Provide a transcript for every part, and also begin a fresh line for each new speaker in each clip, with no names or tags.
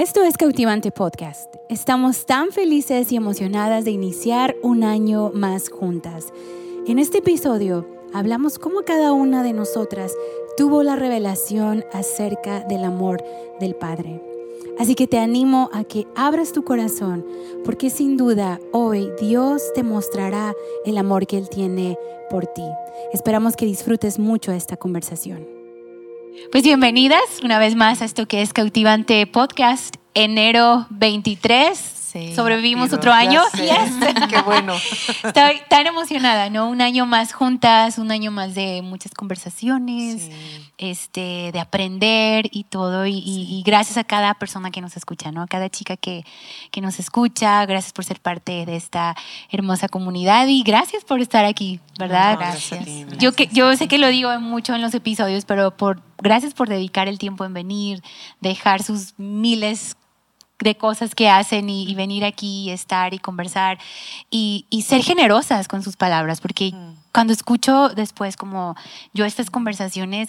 Esto es Cautivante Podcast. Estamos tan felices y emocionadas de iniciar un año más juntas. En este episodio hablamos cómo cada una de nosotras tuvo la revelación acerca del amor del Padre. Así que te animo a que abras tu corazón, porque sin duda hoy Dios te mostrará el amor que Él tiene por ti. Esperamos que disfrutes mucho esta conversación. Pues bienvenidas una vez más a esto que es Cautivante Podcast, enero 23. Sobrevivimos otro año.
Qué bueno.
Estoy tan emocionada, ¿no? Un año más juntas, un año más de muchas conversaciones, este, de aprender y todo. Y, gracias a cada persona que nos escucha, ¿no? A cada chica que, que nos escucha. Gracias por ser parte de esta hermosa comunidad y gracias por estar aquí, ¿verdad?
gracias.
Yo, que, yo sé que lo digo mucho en los episodios, pero por, gracias por dedicar el tiempo en venir, dejar sus miles de cosas que hacen y, venir aquí y estar y conversar y, ser generosas con sus palabras, porque mm. cuando escucho después como yo estas conversaciones,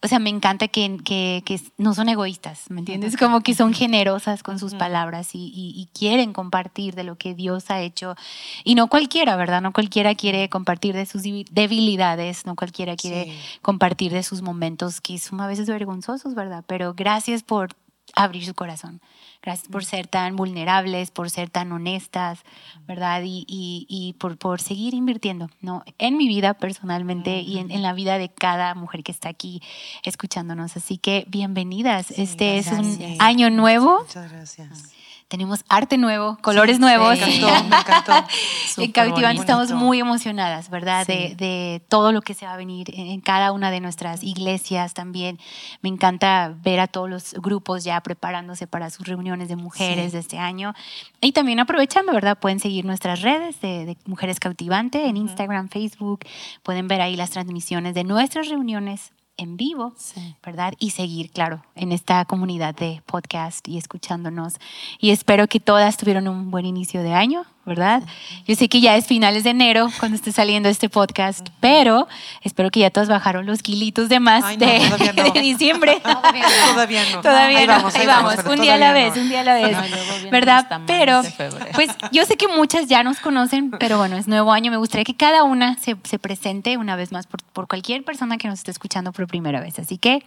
o sea, me encanta que, que, no son egoístas, ¿me entiendes? Como que son generosas con sus palabras y, quieren compartir de lo que Dios ha hecho. Y no cualquiera, ¿verdad? No cualquiera quiere compartir de sus debilidades, no cualquiera quiere compartir de sus momentos que son a veces vergonzosos, ¿verdad? Pero gracias por abrir su corazón. Gracias por ser tan vulnerables, por ser tan honestas, ¿verdad? Y, y, por, por, seguir invirtiendo, ¿no? En mi vida personalmente y en, la vida de cada mujer que está aquí escuchándonos. Así que bienvenidas. este es un año nuevo.
Muchas gracias
tenemos arte nuevo, colores nuevos.
me encantó, me encantó.
en Cautivante estamos muy emocionadas, ¿verdad? De, de, todo lo que se va a venir en cada una de nuestras iglesias también. Me encanta ver a todos los grupos ya preparándose para sus reuniones de mujeres de este año. Y también aprovechando, ¿verdad? Pueden seguir nuestras redes de, Mujeres Cautivante en Instagram, Facebook. Pueden ver ahí las transmisiones de nuestras reuniones en vivo, ¿verdad? Y seguir, claro, en esta comunidad de podcast y escuchándonos. Y espero que todas tuvieron un buen inicio de año, ¿verdad? Yo sé que ya es finales de enero cuando esté saliendo este podcast, pero espero que ya todas bajaron los kilitos de más de, diciembre.
Todavía no.
Todavía no. Ahí vamos, un día a la vez, un día a la vez, ¿verdad? Pero, pues yo sé que muchas ya nos conocen, pero bueno, es nuevo año. Me gustaría que cada una se, se presente una vez más por, por, cualquier persona que nos esté escuchando por primera vez. Así que,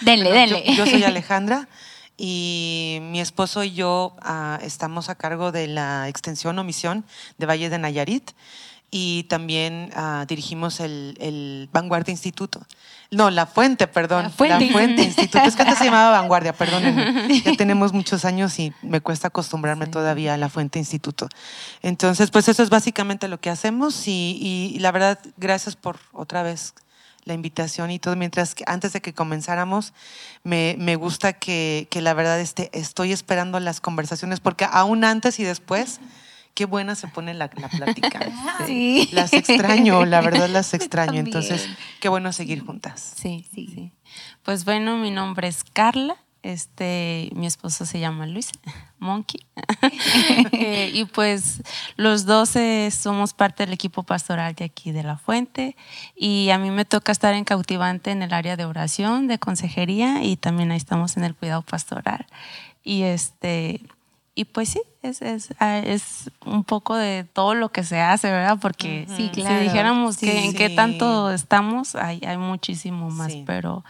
denle, denle.
yo soy Alejandra y mi esposo y yo ah, estamos a cargo de la extensión o misión de Valle de Nayarit y también ah, dirigimos el, Vanguardia Instituto. No, La Fuente, perdón. La Fuente, Instituto. Es que antes se llamaba Vanguardia, perdón. Ya tenemos muchos años y me cuesta acostumbrarme todavía a La Fuente Instituto. Entonces, pues eso es básicamente lo que hacemos y, y la verdad, gracias por otra vez la invitación y todo. Mientras que antes de que comenzáramos, me, me gusta que, que, la verdad este, estoy esperando las conversaciones, porque aún antes y después, qué buena se pone la, la plática.
Sí.
Las extraño, la verdad las extraño. Entonces, qué bueno seguir juntas.
Sí, sí, sí. Pues bueno, mi nombre es Carla. Este, mi esposo se llama Luis Monkey. Eh, y pues los dos somos parte del equipo pastoral de aquí de La Fuente. Y a mí me toca estar en cautivante en el área de oración, de consejería y también ahí estamos en el cuidado pastoral. Y este. Y pues sí, es, es, ah, es un poco de todo lo que se hace, ¿verdad? Porque si dijéramos que en qué tanto estamos, hay, hay muchísimo más, pero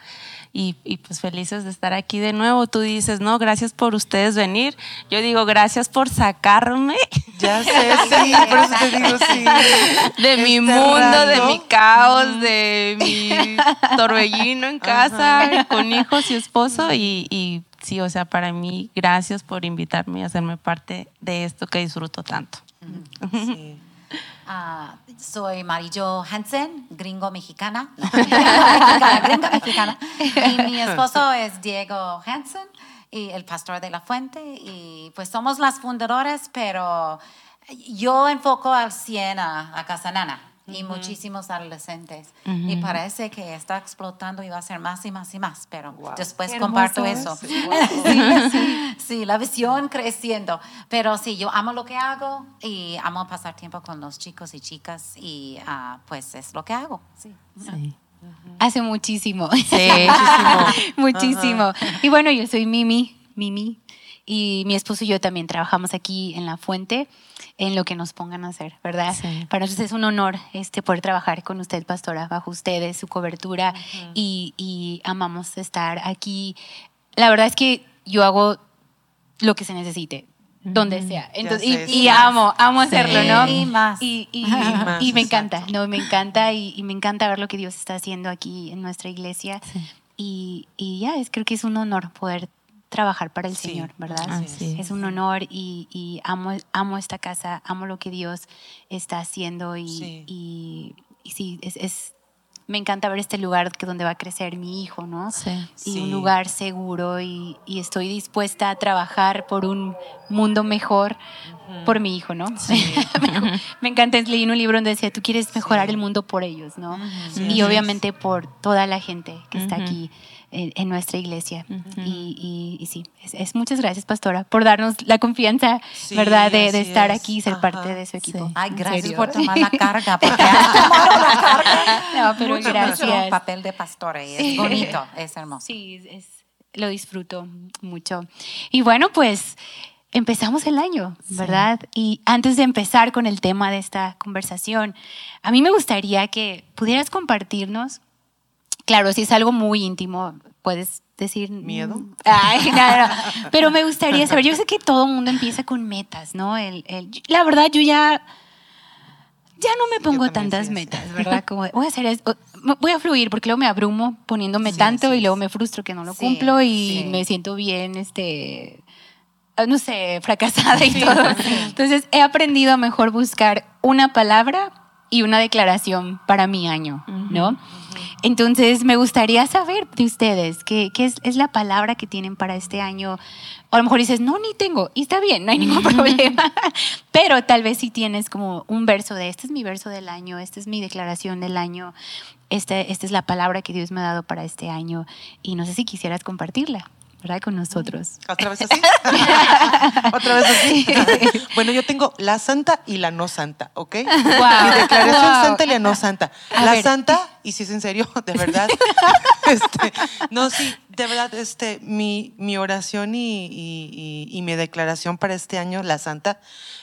y, y, pues felices de estar aquí de nuevo. Tú dices, no, gracias por ustedes venir. Yo digo, gracias por sacarme.
Ya sé, sí, por eso te digo, sí.
De mi mundo, de mi caos, de mi torbellino en casa, con hijos y esposo. Y, y sí, o sea, para mí, gracias por invitarme a hacerme parte de esto que disfruto tanto. Sí.
Uh, soy Marillo Hansen, gringo mexicana. mexicana, gringa mexicana. Y mi esposo es Diego Hansen, y el pastor de la fuente. Y pues somos las fundadoras, pero yo enfoco al 100 a, a Casanana y muchísimos adolescentes. Y parece que está explotando y va a ser más y más y más, pero después comparto eso. Sí, la visión creciendo. Pero sí, yo amo lo que hago y amo pasar tiempo con los chicos y chicas y ah, pues es lo que hago. Sí.
Hace muchísimo.
Sí,
muchísimo. Y bueno, yo soy Mimi, Mimi, y mi esposo y yo también trabajamos aquí en La Fuente en lo que nos pongan a hacer, ¿verdad?
Sí.
Para nosotros es un honor este, poder trabajar con usted, pastora, bajo ustedes, su cobertura, y, y amamos estar aquí. La verdad es que yo hago lo que se necesite, donde sea. Entonces,
sé,
y,
sí.
y amo, amo hacerlo,
Sí.
¿no?
Y más.
Y, y-
más,
y me
exacto.
encanta, no, me encanta y, y me encanta ver lo que Dios está haciendo aquí en nuestra iglesia. Y, y ya, es, creo que es un honor poder trabajar para el
Sí,
Señor, ¿verdad?
así
es. un honor y, y amo, amo esta casa, amo lo que Dios está haciendo y
Sí.
y, y sí, es, es- me encanta ver este lugar que donde va a crecer mi hijo, ¿no?
Sí.
Y
Sí.
un lugar seguro y, y estoy dispuesta a trabajar por un mundo mejor por mi hijo, ¿no? me, me encanta, leí un libro donde decía, tú quieres mejorar el mundo por ellos, ¿no?
Sí,
y obviamente por toda la gente que está aquí en, en nuestra iglesia. y, y- y sí, es, es- muchas gracias, pastora, por darnos la confianza,
Sí,
¿verdad? De, de estar
es.
aquí y ser
Ajá.
parte de su equipo.
Sí.
Ay, gracias
serio.
por tomar la carga, porque has tomado la carga.
No, pero
Mucho,
gracias.
mucho papel de pastora y es bonito, es hermoso.
Sí, es, lo disfruto mucho. Y bueno, pues empezamos el año, ¿verdad? Y antes de empezar con el tema de esta conversación, a mí me gustaría que pudieras compartirnos, claro, si es algo muy íntimo, puedes decir...
¿Miedo?
Ay, no, no, pero me gustaría saber, yo sé que todo el mundo empieza con metas, ¿no? El, el- la verdad, yo ya... Ya no me pongo tantas metas, ¿verdad? Como voy a hacer esto, voy a fluir porque luego me abrumo poniéndome
Sí,
tanto y luego me frustro que no lo
Sí,
cumplo y me siento bien, este, ah, no sé, fracasada y todo. Entonces he aprendido a mejor buscar una palabra y una declaración para mi año, ¿no? Entonces me gustaría saber de ustedes qué, qué es, es la palabra que tienen para este año. O a lo mejor dices, no, ni tengo, y está bien, no hay ningún problema. Pero tal vez si tienes como un verso de, este es mi verso del año, esta es mi declaración del año, este, esta es la palabra que Dios me ha dado para este año. Y no sé si quisieras compartirla, ¿verdad? Con nosotros.
¿Otra vez así? ¿Otra vez así? bueno, yo tengo la santa y la no santa, ¿ok? Mi declaración
Wow.
santa y la no santa.
A
la
ver.
santa, y si es en serio, de verdad. este, no, sí, de verdad, este, mi, mi oración y, y- y- y mi declaración para este año, la santa,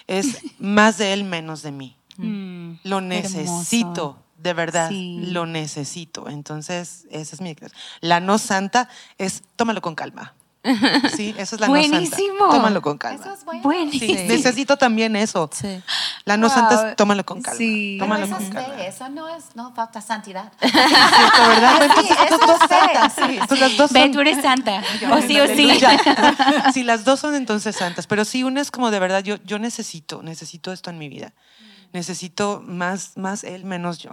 es más de él, menos de mí.
Mm,
Lo
hermoso.
De verdad,
Sí.
lo necesito. Entonces, esa es mi declaración. La no santa es tómalo con calma. Sí, eso es la no
Buenísimo.
santa. Tómalo con calma.
Eso es bueno.
Buenísimo.
Sí, necesito también eso.
Sí.
La no
Wow.
santa es tómalo con calma.
Sí.
Pero
Tómalo
eso
con
es
calma.
eso no es, no falta santidad.
Cierto, ¿verdad? Entonces,
eso
estas dos santas.
sí,
Entonces, las dos
Ve,
son-
tú eres santa. O sí o sí.
Sí, las dos son entonces santas, pero sí, una es como de verdad, yo, yo necesito, necesito esto en mi vida. Necesito más, más él, menos yo,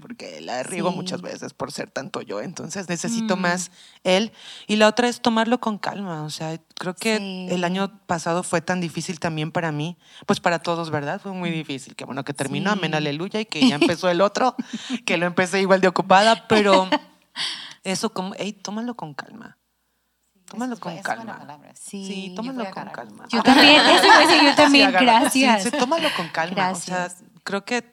porque la riego
Sí.
muchas veces por ser tanto yo, entonces necesito más él. Y la otra es tomarlo con calma, o sea, creo que
Sí.
el año pasado fue tan difícil también para mí, pues para todos, ¿verdad? Fue muy difícil, que bueno, que terminó,
Sí.
amén, aleluya, y que ya empezó el otro, que lo empecé igual de ocupada, pero eso como, hey, tómalo con calma. Tómalo
es
con
es
calma.
palabra.
Sí,
Sí, tómalo con
agarrar.
calma.
Yo también, eso decir yo también,
agarra-
gracias.
Sí, sí, tómalo con calma. O sea,
Gracias.
creo que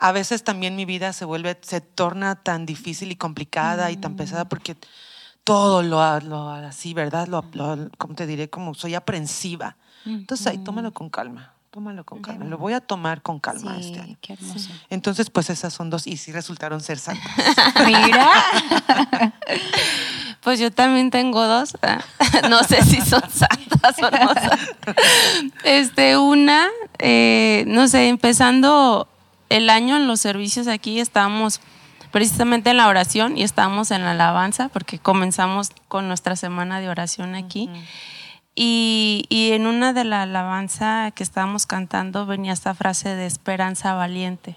a veces también mi vida se vuelve, se torna tan difícil y complicada y tan pesada
Mm.
porque todo lo, lo así, ¿verdad? Lo, lo- ¿cómo te diré? Como soy aprensiva. Entonces ahí tómalo con calma. Tómalo con calma. Lo voy a tomar con calma
Sí,
este año.
qué hermoso.
Entonces, pues esas son dos y sí resultaron ser santas.
Mira.
Pues yo también tengo dos. ¿eh? No sé si son santas o no. Este, una, eh, no sé, empezando el año en los servicios aquí estábamos precisamente en la oración y estábamos en la alabanza porque comenzamos con nuestra semana de oración aquí. Y, y en una de la alabanza que estábamos cantando venía esta frase de esperanza valiente.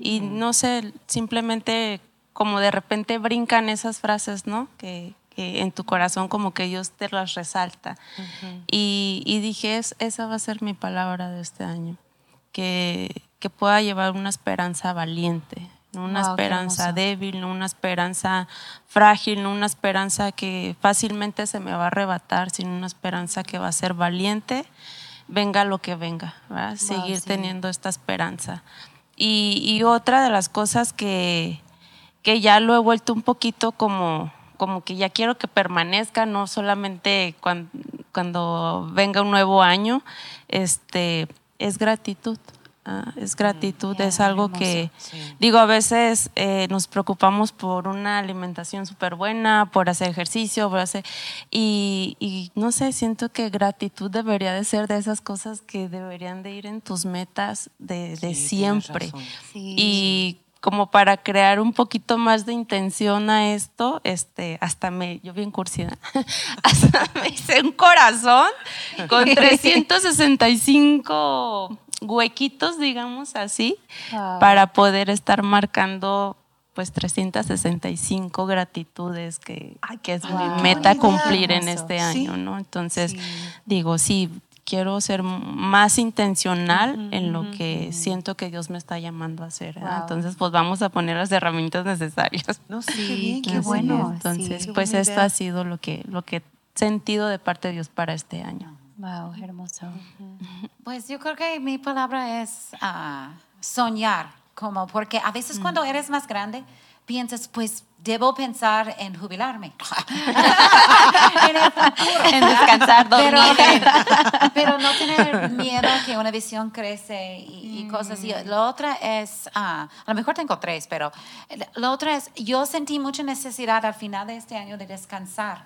Y no sé, simplemente como de repente brincan esas frases, ¿no? Que, que en tu corazón como que Dios te las resalta. y, y dije, es, esa va a ser mi palabra de este año, que, que pueda llevar una esperanza valiente, no una
Wow,
esperanza débil, no una esperanza frágil, no una esperanza que fácilmente se me va a arrebatar, sino una esperanza que va a ser valiente, venga lo que venga, ¿verdad? Seguir
sí.
teniendo esta esperanza. Y, y otra de las cosas que, que ya lo he vuelto un poquito como, como que ya quiero que permanezca, no solamente cuan- cuando, venga un nuevo año, este, es gratitud. ah, es gratitud,
Ya,
es algo
hermoso.
que,
Sí.
digo, a veces eh, nos preocupamos por una alimentación súper buena, por hacer ejercicio, por hacer, y, y no sé, siento que gratitud debería de ser de esas cosas que deberían de ir en tus metas de, de
Sí,
siempre.
Sí.
Y como para crear un poquito más de intención a esto, este, hasta me, yo bien cursida, hasta me hice un corazón con 365 huequitos, digamos así,
Wow.
para poder estar marcando pues 365 gratitudes que, que es
Wow.
mi meta cumplir en este
Sí.
año, ¿no? Entonces,
Sí.
digo, sí, quiero ser más intencional en lo que siento que Dios me está llamando a hacer. Entonces, pues vamos a poner las herramientas necesarias.
No, sí, qué bien,
qué
qué
bueno.
Entonces,
sí.
pues esto
idea.
ha sido lo que, lo que he sentido de parte de Dios para este año.
Wow, hermoso.
Pues yo creo que mi palabra es ah, soñar, como porque a veces cuando eres más grande piensas, pues debo pensar en jubilarme. en el futuro.
En descansar,
Pero,
dormir.
pero no tener miedo que una visión crece y, y cosas así. La otra es, ah, a lo mejor tengo tres, pero la otra es, yo sentí mucha necesidad al final de este año de descansar.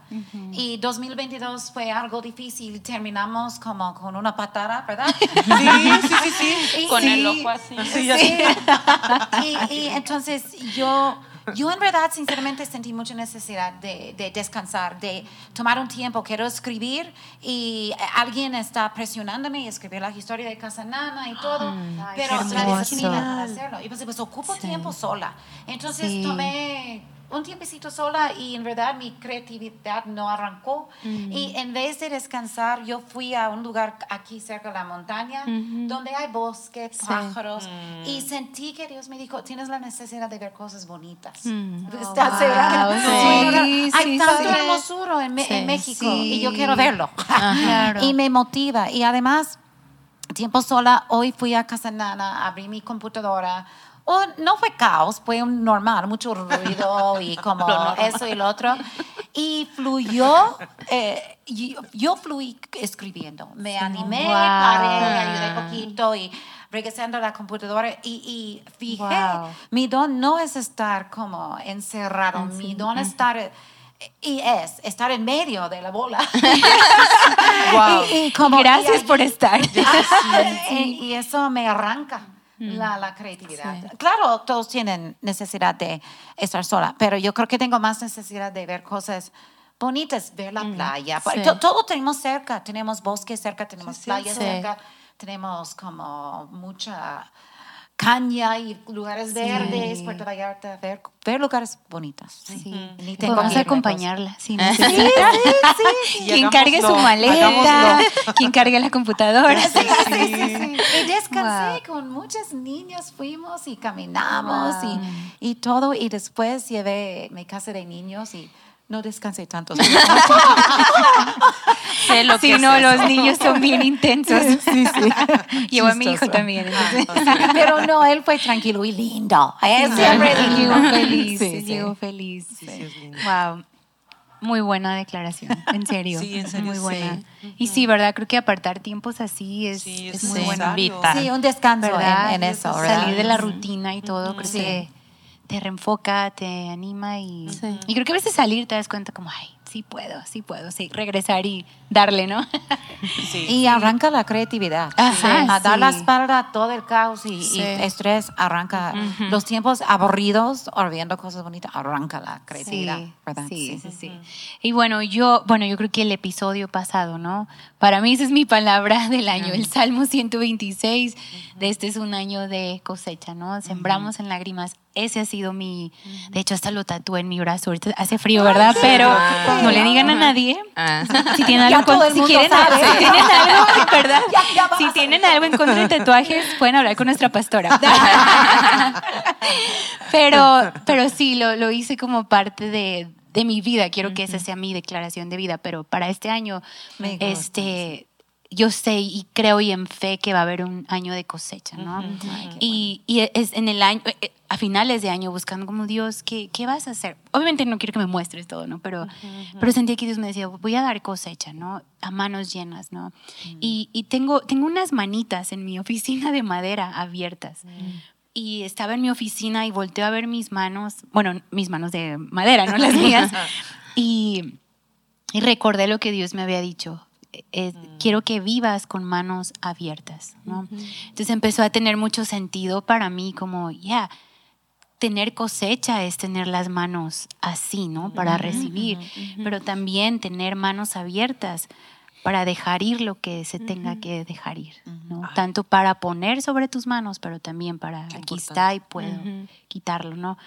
Y 2022 fue algo difícil. Terminamos como con una patada, ¿verdad?
Sí, sí, sí, sí.
Y-
Con
sí.
el ojo así.
Sí,
Sí. y, y entonces yo, yo en verdad sinceramente sentí mucha necesidad de, de descansar, de tomar un tiempo. Quiero escribir y alguien está presionándome y escribir la historia de Casa Nana y todo,
Ay,
pero la disciplina para hacerlo. Y pues, pues ocupo tiempo sola. Entonces
Sí.
tomé un tiempecito sola y en verdad mi creatividad no arrancó. Y en vez de descansar, yo fui a un lugar aquí cerca de la montaña donde hay bosque, pájaros y sentí que Dios me dijo, tienes la necesidad de ver cosas bonitas. ¿Estás
wow,
segura?
sí,
hay
sí,
tanto
sí.
hermosura en, en
Sí.
México
Sí.
y yo quiero verlo.
Claro.
y me motiva. Y además, tiempo sola, hoy fui a Casa Nana, abrí mi computadora. No fue caos, fue un normal, mucho ruido y como eso y lo otro. Y fluyó, eh, yo, yo fluí escribiendo. Me animé,
Wow.
paré, ayudé poquito y regresando a la computadora y, y fijé,
Wow.
mi don no es estar como encerrado, mi don es estar... Y es estar en medio de la bola.
Wow.
Y- y como-
Gracias
y-
por estar.
y, y eso me arranca la, la creatividad. Claro, todos tienen necesidad de estar sola, pero yo creo que tengo más necesidad de ver cosas bonitas, ver la playa.
sí.
To- Todo tenemos cerca, tenemos bosques cerca, tenemos
Sí,
playas
sí.
cerca, tenemos como mucha caña y lugares verdes, Puerto Vallarta, ver, ver lugares bonitos.
Sí. Vamos a acompañarla.
Sí,
Quien cargue su maleta,
hagámoslo.
quien cargue la computadora.
Y descansé
Wow.
con muchos niños, fuimos y caminamos
Wow.
y, y todo. Y después llevé mi casa de niños y no descansé tanto.
Sé lo
Si
que
no,
es
los niños son bien intensos.
sí, sí.
Llevo a mi hijo también. entonces-
Pero no, él fue tranquilo y lindo. Él siempre
llegó feliz.
Sí, sí.
Llegó feliz.
Sí, sí.
Wow. Muy buena declaración, en serio.
Sí, en serio,
Muy
sí.
buena. Y sí, ¿verdad? Creo que apartar tiempos así es,
Sí,
es
es
muy
Sí,
bueno.
Sí, un descanso
¿verdad?
en, en eso, ¿verdad?
Salir de la rutina y todo, creo
Sí.
que te reenfoca, te anima y,
Sí.
y creo que a veces salir te das cuenta como, ay, sí puedo, sí puedo, sí, regresar y darle, ¿no?
Sí.
Y arranca la creatividad.
Ajá,
a dar la
sí.
espalda a todo el caos y, y
Sí.
estrés, arranca los tiempos aburridos o viendo cosas bonitas, arranca la creatividad, ¿verdad?
Sí, sí, sí. Y bueno, yo, bueno, yo creo que el episodio pasado, ¿no? Para mí esa es mi palabra del año, el Salmo 126, de este es un año de cosecha, ¿no? Sembramos en lágrimas. Ese ha sido mi, de hecho hasta lo tatué en mi brazo, ahorita hace frío, ¿verdad? Pero no le digan a nadie.
Ah.
Si tienen algo, si quieren, si tienen algo, ¿verdad? Si tienen algo en contra de tatuajes, pueden hablar con nuestra pastora. pero, pero sí, lo, lo hice como parte de, de mi vida. Quiero que esa sea mi declaración de vida. Pero para este año, este, yo sé y creo y en fe que va a haber un año de cosecha, ¿no? y, y es en el año, eh, a finales de año buscando como Dios, ¿qué, ¿qué vas a hacer? Obviamente no quiero que me muestres todo, ¿no? Pero, pero sentía que Dios me decía, voy a dar cosecha, ¿no? A manos llenas, ¿no? Y, y tengo, tengo unas manitas en mi oficina de madera abiertas. Y estaba en mi oficina y volteo a ver mis manos, bueno, mis manos de madera, no las mías. y, y recordé lo que Dios me había dicho. Eh, Quiero que vivas con manos abiertas, ¿no? Entonces empezó a tener mucho sentido para mí como, ya, tener cosecha es tener las manos así, ¿no? Para recibir, pero también tener manos abiertas para dejar ir lo que se tenga que dejar ir, ¿no? Tanto para poner sobre tus manos, pero también para
Qué
aquí
importante.
está y puedo quitarlo, ¿no?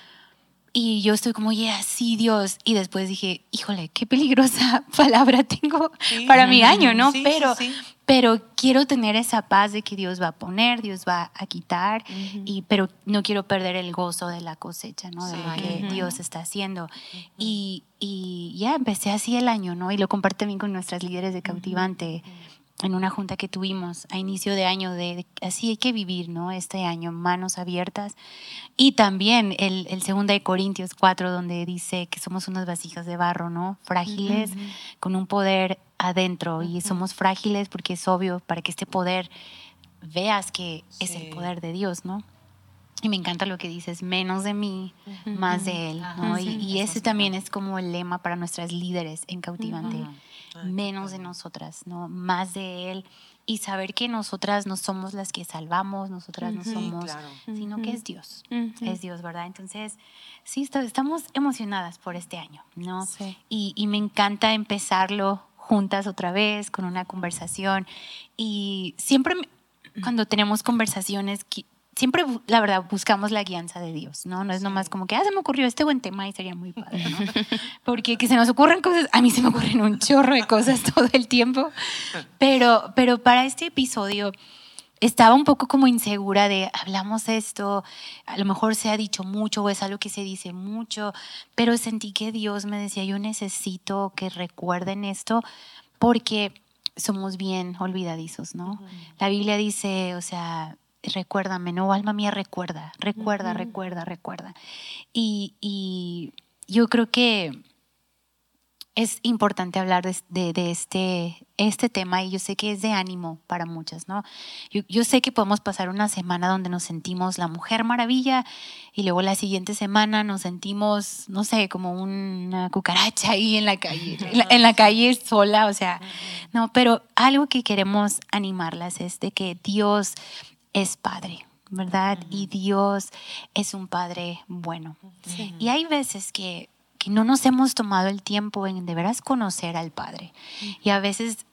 Y yo estoy como, yeah, sí, Dios. Y después dije, híjole, qué peligrosa palabra tengo
Sí.
para mi año, ¿no?
Sí,
pero,
sí.
pero quiero tener esa paz de que Dios va a poner, Dios va a quitar, y, pero no quiero perder el gozo de la cosecha, ¿no? De lo que Dios está haciendo. Y, y ya empecé así el año, ¿no? Y lo comparto también con nuestras líderes de cautivante en una junta que tuvimos a inicio de año de, de así hay que vivir, ¿no? Este año, manos abiertas. Y también el, el segundo de Corintios 4, donde dice que somos unas vasijas de barro, ¿no? Frágiles, con un poder adentro. Y somos frágiles porque es obvio, para que este poder veas que es el poder de Dios, ¿no? Y me encanta lo que dices, menos de mí, más de Él, ¿no? Y y ese
es
también es como el lema para nuestras líderes en cautivante. Menos de nosotras, ¿no? Más de Él. Y saber que nosotras no somos las que salvamos, nosotras no
Sí,
somos,
claro.
sino que es Dios. Es Dios, ¿verdad? Entonces, sí, estamos emocionadas por este año, ¿no?
Sí.
Y, y me encanta empezarlo juntas otra vez con una conversación. Y siempre me- cuando tenemos conversaciones, siempre, la verdad, buscamos la guianza de Dios, ¿no? No es nomás como que, ah, se me ocurrió este buen tema y sería muy padre, ¿no? Porque que se nos ocurren cosas, a mí se me ocurren un chorro de cosas todo el tiempo, pero, pero para este episodio estaba un poco como insegura de hablamos esto, a lo mejor se ha dicho mucho o es algo que se dice mucho, pero sentí que Dios me decía, yo necesito que recuerden esto porque somos bien olvidadizos, ¿no? La Biblia dice, o sea, recuérdame, no, alma mía, recuerda, recuerda, recuerda, recuerda. Y, y yo creo que es importante hablar de, de- de este, este tema y yo sé que es de ánimo para muchas, ¿no? Yo, yo sé que podemos pasar una semana donde nos sentimos la mujer maravilla y luego la siguiente semana nos sentimos, no sé, como una cucaracha ahí en la calle, en la, en la calle sola, o sea, no, pero algo que queremos animarlas es de que Dios es Padre. ¿Verdad? Y Dios es un Padre bueno. Y hay veces que, que no nos hemos tomado el tiempo en de veras conocer al Padre. Y a veces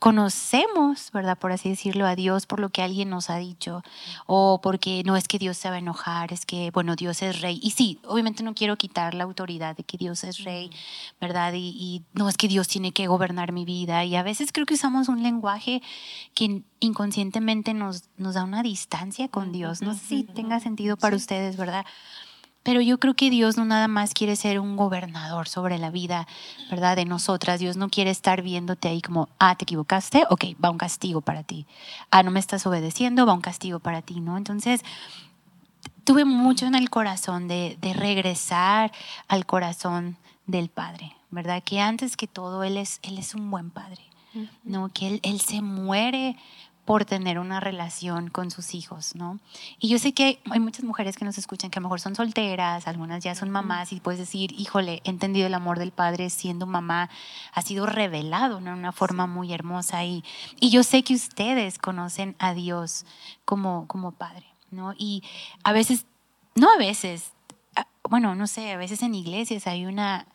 conocemos, ¿verdad? Por así decirlo, a Dios por lo que alguien nos ha dicho, o porque no es que Dios se va a enojar, es que, bueno, Dios es rey. Y sí, obviamente no quiero quitar la autoridad de que Dios es rey, ¿verdad? Y, y no es que Dios tiene que gobernar mi vida. Y a veces creo que usamos un lenguaje que inconscientemente nos, nos da una distancia con Dios. No sé si tenga sentido para ustedes, ¿verdad? Pero yo creo que Dios no nada más quiere ser un gobernador sobre la vida, ¿verdad? De nosotras. Dios no quiere estar viéndote ahí como, ah, te equivocaste, ok, va un castigo para ti. Ah, no me estás obedeciendo, va un castigo para ti, ¿no? Entonces, tuve mucho en el corazón de, de regresar al corazón del Padre, ¿verdad? Que antes que todo, Él es, él es un buen Padre, ¿no? Que él, él se muere por tener una relación con sus hijos, ¿no? Y yo sé que hay, muchas mujeres que nos escuchan que a lo mejor son solteras, algunas ya son mamás y puedes decir, híjole, he entendido el amor del Padre siendo mamá, ha sido revelado ¿no? de una forma muy hermosa y, y yo sé que ustedes conocen a Dios como, como Padre, ¿no? Y a veces, no a veces, a- bueno, no sé, a veces en iglesias hay una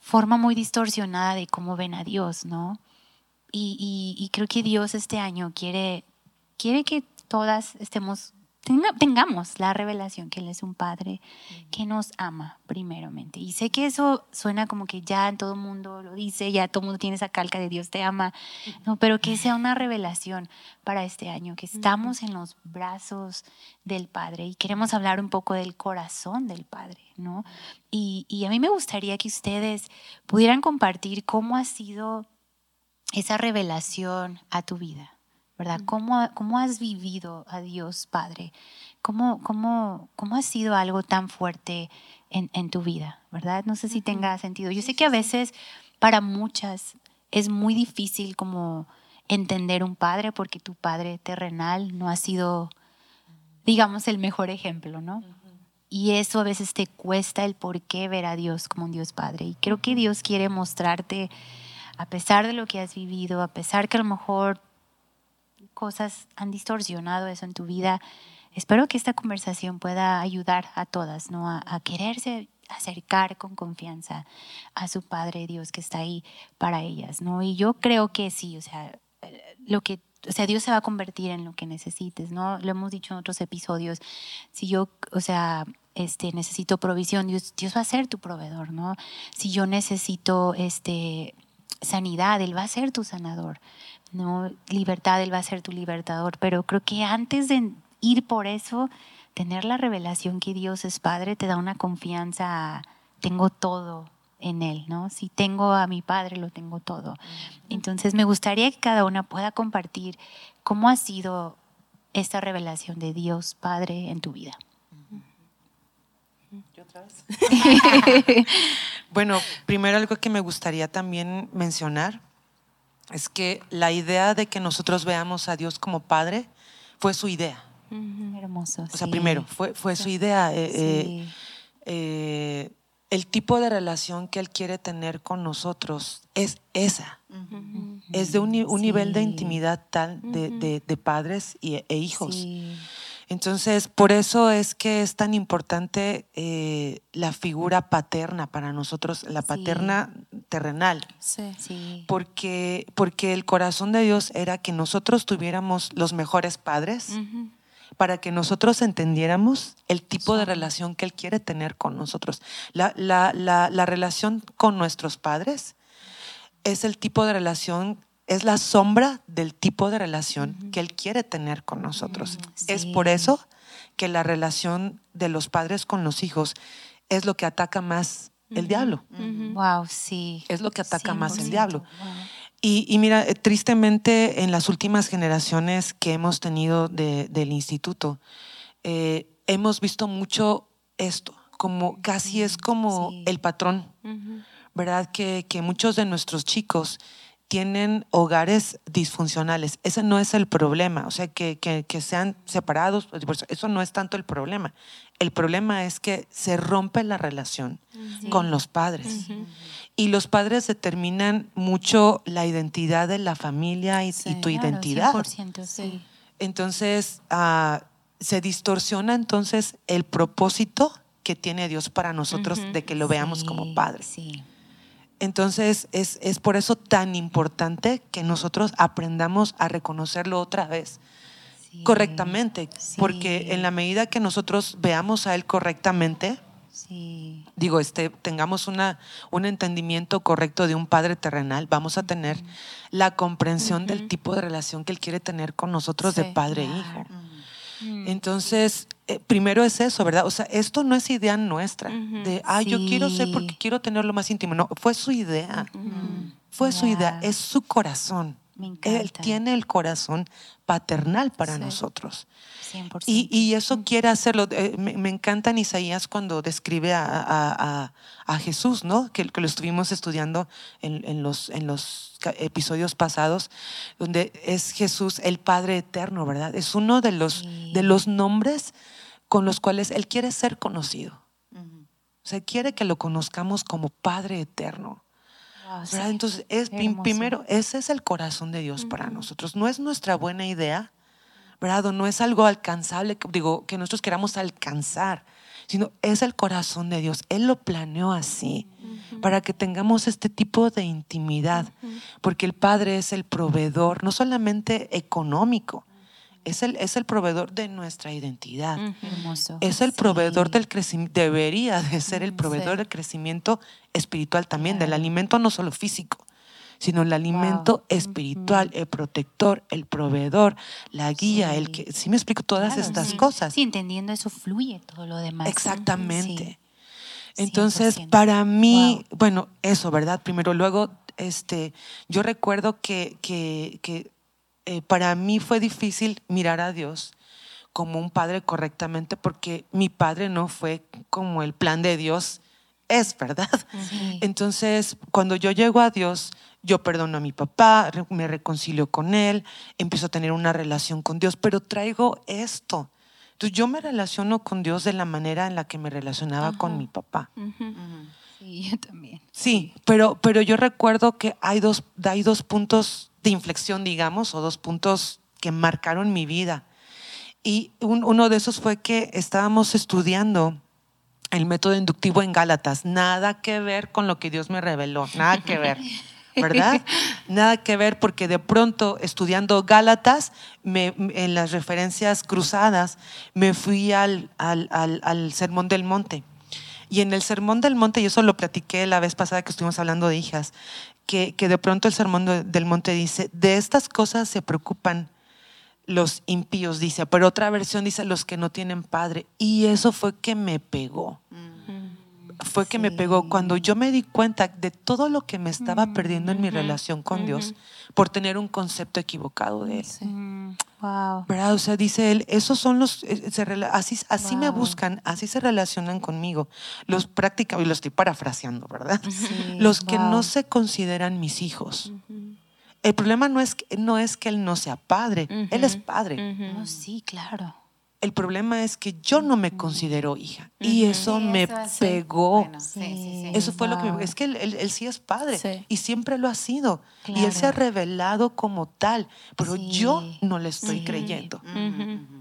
forma muy distorsionada de cómo ven a Dios, ¿no? Y, y- y creo que Dios este año quiere, quiere que todas estemos, tenga- tengamos la revelación que Él es un Padre que nos ama primeramente. Y sé que eso suena como que ya todo el mundo lo dice, ya todo el mundo tiene esa calca de Dios te ama, no, pero que sea una revelación para este año, que estamos en los brazos del Padre y queremos hablar un poco del corazón del Padre, ¿no? Y, y a mí me gustaría que ustedes pudieran compartir cómo ha sido esa revelación a tu vida, ¿verdad? ¿Cómo, cómo has vivido a Dios Padre? ¿Cómo, cómo, cómo ha sido algo tan fuerte en, en tu vida, ¿verdad? No sé si tenga sentido. Yo sé que a veces para muchas es muy difícil como entender un padre porque tu padre terrenal no ha sido, digamos, el mejor ejemplo, ¿no? Y eso a veces te cuesta el por qué ver a Dios como un Dios Padre. Y creo que Dios quiere mostrarte, a pesar de lo que has vivido, a pesar que a lo mejor cosas han distorsionado eso en tu vida, espero que esta conversación pueda ayudar a todas, ¿no? A, quererse acercar con confianza a su Padre Dios que está ahí para ellas, ¿no? Y yo creo que sí, o sea, lo que, o sea, Dios se va a convertir en lo que necesites, ¿no? Lo hemos dicho en otros episodios. Si yo, o sea, este, necesito provisión, Dios, Dios va a ser tu proveedor, ¿no? Si yo necesito, este, sanidad, Él va a ser tu sanador, ¿no? Libertad, Él va a ser tu libertador. Pero creo que antes de ir por eso, tener la revelación que Dios es Padre te da una confianza, tengo todo en Él, ¿no? Si tengo a mi Padre, lo tengo todo. Entonces me gustaría que cada una pueda compartir cómo ha sido esta revelación de Dios Padre en tu vida.
Bueno, primero algo que me gustaría también mencionar es que la idea de que nosotros veamos a Dios como Padre fue su idea.
Hermoso.
O sea,
sí.
primero, fue, fue su idea. eh, eh,
Sí.
eh, el tipo de relación que Él quiere tener con nosotros es esa. Es de un, ni- un nivel de intimidad tal de, de- de padres y- e hijos. Entonces, por eso es que es tan importante eh, la figura paterna para nosotros, la
Sí.
paterna terrenal.
Sí.
Sí.
Porque, porque el corazón de Dios era que nosotros tuviéramos los mejores padres para que nosotros entendiéramos el tipo de relación que Él quiere tener con nosotros. La, la- la- la relación con nuestros padres es el tipo de relación, es la sombra del tipo de relación que Él quiere tener con nosotros. Es
Sí.
por eso que la relación de los padres con los hijos es lo que ataca más el diablo.
Wow, sí.
Es lo que ataca más el
100%.
diablo.
Wow.
Y, y mira, eh, tristemente en las últimas generaciones que hemos tenido de- del instituto, eh, hemos visto mucho esto, como casi es como
Sí.
el patrón. ¿verdad? Que, que muchos de nuestros chicos tienen hogares disfuncionales. Ese no es el problema, o sea, que, que- que sean separados, pues, eso no es tanto el problema. El problema es que se rompe la relación con los padres. Y los padres determinan mucho la identidad de la familia y, y tu
Claro,
identidad.
100%, sí.
Entonces, ah, se distorsiona entonces el propósito que tiene Dios para nosotros de que lo veamos como padres.
Sí.
Entonces, es, es por eso tan importante que nosotros aprendamos a reconocerlo otra vez
sí.
correctamente,
Sí.
porque en la medida que nosotros veamos a Él correctamente,
Sí.
digo, este, tengamos una, un entendimiento correcto de un padre terrenal, vamos a tener la comprensión del tipo de relación que Él quiere tener con nosotros de padre e hijo. Entonces, eh, primero es eso, ¿verdad? O sea, esto no es idea nuestra, de, ah, yo quiero ser porque
Sí.
quiero tenerlo más íntimo. No, fue su idea. Fue su idea, es su corazón.
Me
Él
encanta.
tiene el corazón paternal para
Sí.
nosotros.
100%.
Y, y eso quiere hacerlo. eh, me, me encanta en Isaías cuando describe a, a- a- a Jesús, ¿no? Que, que lo estuvimos estudiando en, en los, en los episodios pasados, donde es Jesús el Padre Eterno, ¿verdad? Es uno de los,
Sí.
de los nombres con los cuales Él quiere ser conocido. O sea, quiere que lo conozcamos como Padre Eterno.
Wow.
Entonces, es, primero, ese es el corazón de Dios para nosotros. No es nuestra buena idea, ¿verdad? O no es algo alcanzable, digo, que nosotros queramos alcanzar, sino es el corazón de Dios. Él lo planeó así, para que tengamos este tipo de intimidad, porque el Padre es el proveedor, no solamente económico, es el, es el proveedor de nuestra identidad.
Hermoso.
Es el
Sí.
proveedor del crecimiento, debería de ser el proveedor
sí.
del crecimiento espiritual también, del alimento no solo físico, sino el alimento espiritual, el protector, el proveedor, la guía, el que, sí me explico todas
Claro,
estas
sí.
cosas.
Sí, entendiendo eso fluye todo lo demás.
Exactamente.
Sí.
Entonces,
100%.
para mí, bueno, eso, ¿verdad? Primero, luego este, yo recuerdo que, que, que eh, para mí fue difícil mirar a Dios como un padre correctamente porque mi padre no fue como el plan de Dios es, ¿verdad?
Sí.
Entonces, cuando yo llego a Dios, yo perdono a mi papá, me reconcilio con él, empiezo a tener una relación con Dios, pero traigo esto. Entonces, yo me relaciono con Dios de la manera en la que me relacionaba con mi papá.
Sí, yo también.
Sí, pero, pero yo recuerdo que hay dos, hay dos puntos de inflexión, digamos, o dos puntos que marcaron mi vida. Y un- uno de esos fue que estábamos estudiando el método inductivo en Gálatas. Nada que ver con lo que Dios me reveló, nada que ver. ¿Verdad? Nada que ver porque de pronto estudiando Gálatas, me- en las referencias cruzadas, me fui al, al- al- al Sermón del Monte. Y en el Sermón del Monte, y eso lo platiqué la vez pasada que estuvimos hablando de hijas, que, que de pronto el Sermón de- del Monte dice, de estas cosas se preocupan los impíos, dice, pero otra versión dice los que no tienen padre. Y eso fue que me pegó. Fue que me pegó cuando yo me di cuenta de todo lo que me estaba perdiendo en mi relación con Dios por tener un concepto equivocado de Él.
Mm, wow.
¿Verdad? O sea, dice él, esos son los, eh, se así, me buscan, así se relacionan conmigo. Los prácticamente, y lo estoy parafraseando, ¿verdad?
Sí,
los que no se consideran mis hijos. El problema no es, que, no es que él no sea padre, él es padre.
No, sí, claro.
El problema es que yo no me considero hija. Y eso
Sí,
me
eso es-
pegó.
Bueno, sí, sí, sí.
Eso fue lo que
Wow.
es que él, él- él sí es padre
Sí.
y siempre lo ha sido y él se ha revelado como tal, pero
Sí.
yo no le estoy creyendo.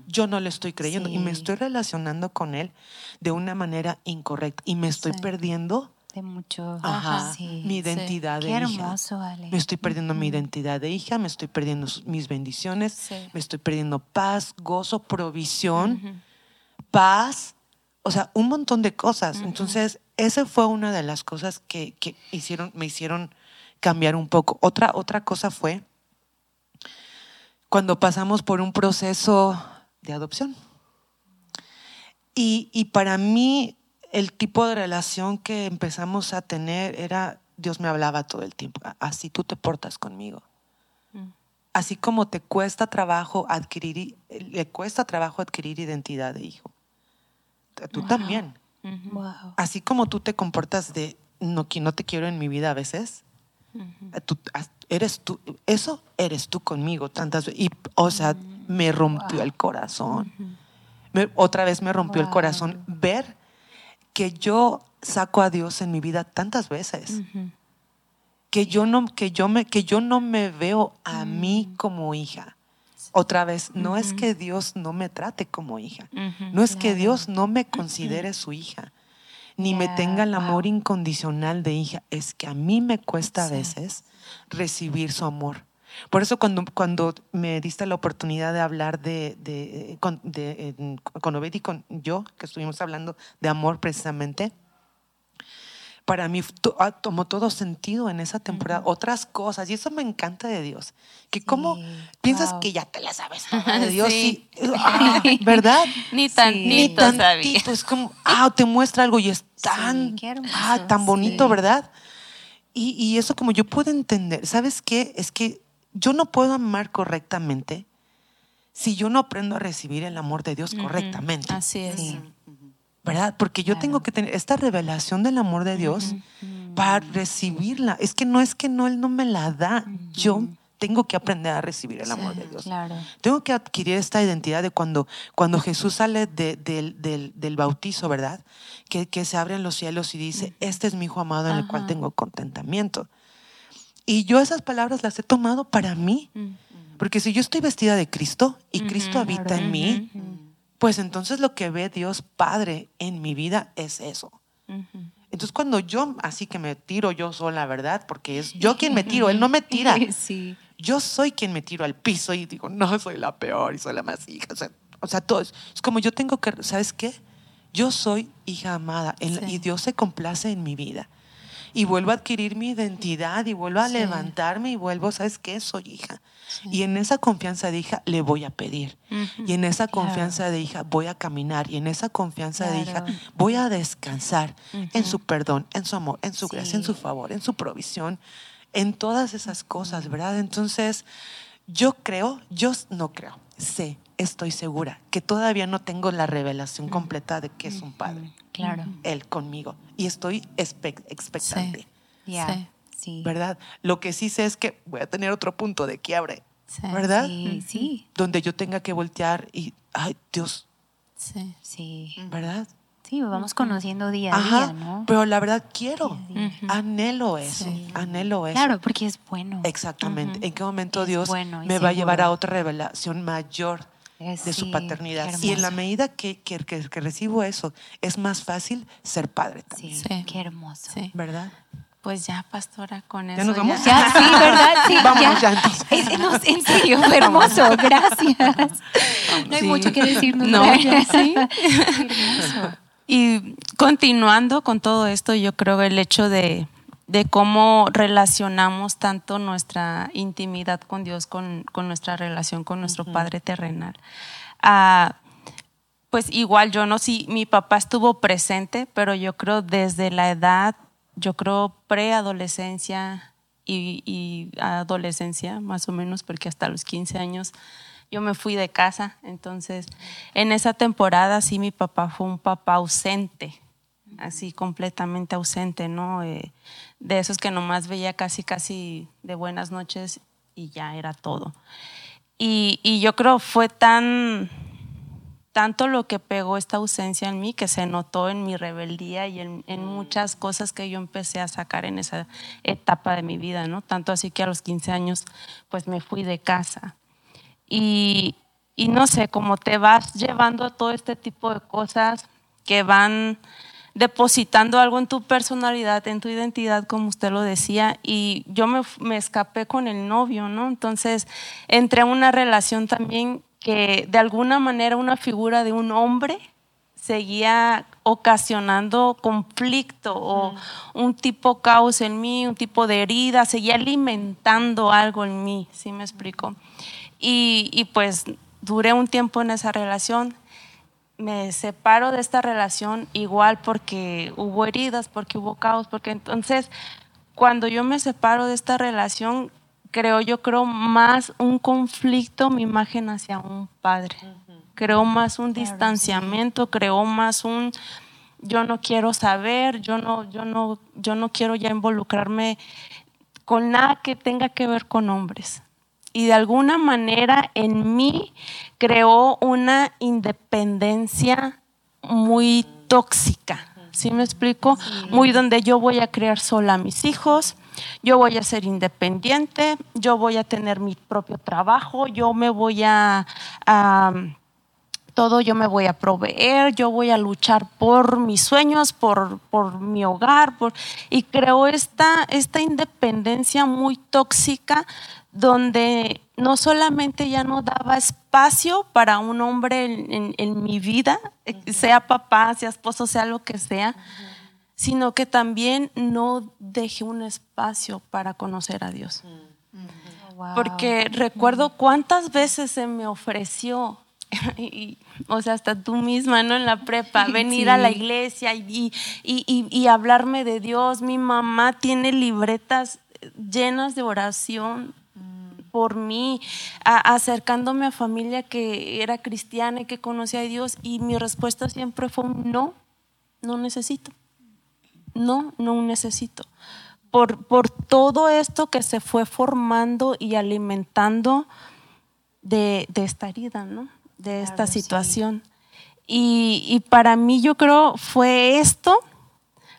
Yo no le estoy creyendo y me estoy relacionando con él de una manera incorrecta y me estoy
Sí.
perdiendo
De mucho.
ajá,
sí.
mi identidad
Qué
de hija.
hermoso, Ale.
Me estoy perdiendo mi identidad de hija, me estoy perdiendo mis bendiciones,
Sí.
me estoy perdiendo paz, gozo, provisión, paz, o sea, un montón de cosas. Entonces, esa fue una de las cosas que, que hicieron, me hicieron cambiar un poco. Otra, otra cosa fue cuando pasamos por un proceso de adopción. Y, y para mí, el tipo de relación que empezamos a tener era, Dios me hablaba todo el tiempo, así tú te portas conmigo. Así como te cuesta trabajo adquirir, le cuesta trabajo adquirir identidad de hijo. Tú también.
Wow.
Así como tú te comportas de, no, que no te quiero en mi vida a veces, tú, eres tú, eso eres tú conmigo tantas veces. Y, o sea, me rompió el corazón. Me- otra vez me rompió el corazón ver que yo saco a Dios en mi vida tantas veces. Que yo no, que yo me, que yo no me veo a mí como hija. Otra vez, no es que Dios no me trate como hija. No es que Dios no me considere su hija. Ni me tenga el amor
wow.
incondicional de hija. Es que a mí me cuesta a veces recibir su amor. Por eso cuando, cuando me diste la oportunidad de hablar de, de, con, de- con Obed y con yo, que estuvimos hablando de amor precisamente, para mí ah, tomó todo sentido en esa temporada. Otras cosas, y eso me encanta de Dios. Que como piensas
wow.
que ya te la sabes toda de Dios,
Sí.
y, ah, ¿verdad?
Ni
Ni
tantito sabía.
es como, ah, te muestra algo y es tan,
hermoso,
ah, tan bonito,
sí.
¿verdad? Y, y eso como yo puedo entender, ¿sabes qué? Es que yo no puedo amar correctamente si yo no aprendo a recibir el amor de Dios correctamente.
Así es.
Sí.
¿verdad? Porque yo tengo que tener esta revelación del amor de Dios para recibirla. Es que no es que no, Él no me la da. Yo tengo que aprender a recibir el amor de Dios.
Claro.
Tengo que adquirir esta identidad de cuando, cuando Jesús sale de- del, del- del bautizo, ¿verdad? Que, que se abren los cielos y dice, este es mi hijo amado en el cual tengo contentamiento. Y yo esas palabras las he tomado para mí. Porque si yo estoy vestida de Cristo y Cristo habita en mí, pues entonces lo que ve Dios Padre en mi vida es eso. Entonces cuando yo así que me tiro yo sola, ¿verdad? Porque es yo quien me tiro, Él no me tira.
Sí.
Yo soy quien me tiro al piso y digo, no, soy la peor y soy la más hija. O sea, o sea, todo es, es como yo tengo que, ¿sabes qué? Yo soy hija amada la- y Dios se complace en mi vida. Y vuelvo a adquirir mi identidad y vuelvo a
Sí.
levantarme y vuelvo, ¿sabes qué? Soy hija. Y en esa confianza de hija le voy a pedir. Y en esa
Claro.
confianza de hija voy a caminar. Y en esa confianza de hija voy a descansar en su perdón, en su amor, en su gracia, en su favor, en su provisión, en todas esas cosas, ¿verdad? Entonces, yo creo, yo no creo, sé, estoy segura que todavía no tengo la revelación completa de que es un padre.
Claro.
Él conmigo. Y estoy expectante,
Ya.
Sí.
Sí.
¿verdad? Lo que sí sé es que voy a tener otro punto de quiebre,
Sí.
¿verdad?
Sí, sí,
Donde yo tenga que voltear y, ay, Dios,
Sí.
sí.
¿verdad?
Sí, vamos conociendo día a
Ajá,
día, ¿no?
pero la verdad quiero,
Día
anhelo eso,
Sí.
anhelo eso.
Claro, porque es bueno.
Exactamente. ¿En qué momento
Es
Dios
bueno
me va a llevar a otra revelación mayor De su paternidad? Y en la medida que, que, que- que recibo eso, es más fácil ser padre también,
Sí,
Sí.
qué hermoso.
Sí.
¿verdad?
Pues ya, pastora, con
¿Ya
eso.
nos vamos?
Ya, sí, ¿verdad? Sí,
Vámonos ya, entonces.
Es- no, en serio, fue hermoso, gracias. No hay
Sí.
mucho que decirnos.
No, sí.
Qué hermoso.
Y continuando con todo esto, yo creo el hecho de, de cómo relacionamos tanto nuestra intimidad con Dios, con, con nuestra relación con nuestro Padre terrenal. Ah, pues igual yo no sé, mi papá estuvo presente, pero yo creo desde la edad, yo creo preadolescencia y, y adolescencia, más o menos, porque hasta los 15 años yo me fui de casa. Entonces, en esa temporada sí mi papá fue un papá ausente, así completamente ausente, ¿no? Eh, de esos que nomás veía casi, casi de buenas noches y ya era todo. Y, y yo creo fue tan, tanto lo que pegó esta ausencia en mí que se notó en mi rebeldía y en, en muchas cosas que yo empecé a sacar en esa etapa de mi vida, ¿no? Tanto así que a los 15 años pues me fui de casa. Y, y no sé, como te vas llevando todo este tipo de cosas que van depositando algo en tu personalidad, en tu identidad, como usted lo decía, y yo me, me escapé con el novio, ¿no? Entonces entré a una relación también que de alguna manera una figura de un hombre seguía ocasionando conflicto o un tipo caos en mí, un tipo de herida, seguía alimentando algo en mí, ¿sí me explico? Y, y pues duré un tiempo en esa relación, me separo de esta relación igual porque hubo heridas, porque hubo caos, porque entonces cuando yo me separo de esta relación, creo yo creo más un conflicto, mi imagen hacia un padre. Creo más un distanciamiento, creo más un yo no quiero saber, yo no yo no yo no quiero ya involucrarme con nada que tenga que ver con hombres. Y de alguna manera en mí creó una independencia muy tóxica. ¿Sí me explico? Muy donde yo voy a criar sola a mis hijos, yo voy a ser independiente, yo voy a tener mi propio trabajo, yo me voy a, a todo yo me voy a proveer, yo voy a luchar por mis sueños, por, por mi hogar, por, y creo esta, esta independencia muy tóxica donde no solamente ya no daba espacio para un hombre en, en- en mi vida, sea papá, sea esposo, sea lo que sea, sino que también no dejé un espacio para conocer a Dios.
Wow.
Porque recuerdo cuántas veces se me ofreció, y- o sea, hasta tú misma, ¿no? En la prepa, venir a la iglesia y, y- y- y hablarme de Dios. Mi mamá tiene libretas llenas de oración por mí, a- acercándome a familia que era cristiana y que conocía a Dios. Y mi respuesta siempre fue un no, no necesito. No, no necesito. Por, por todo esto que se fue formando y alimentando de, de esta herida, ¿no? De esta
Claro, sí.
situación. Y, y para mí yo creo fue esto,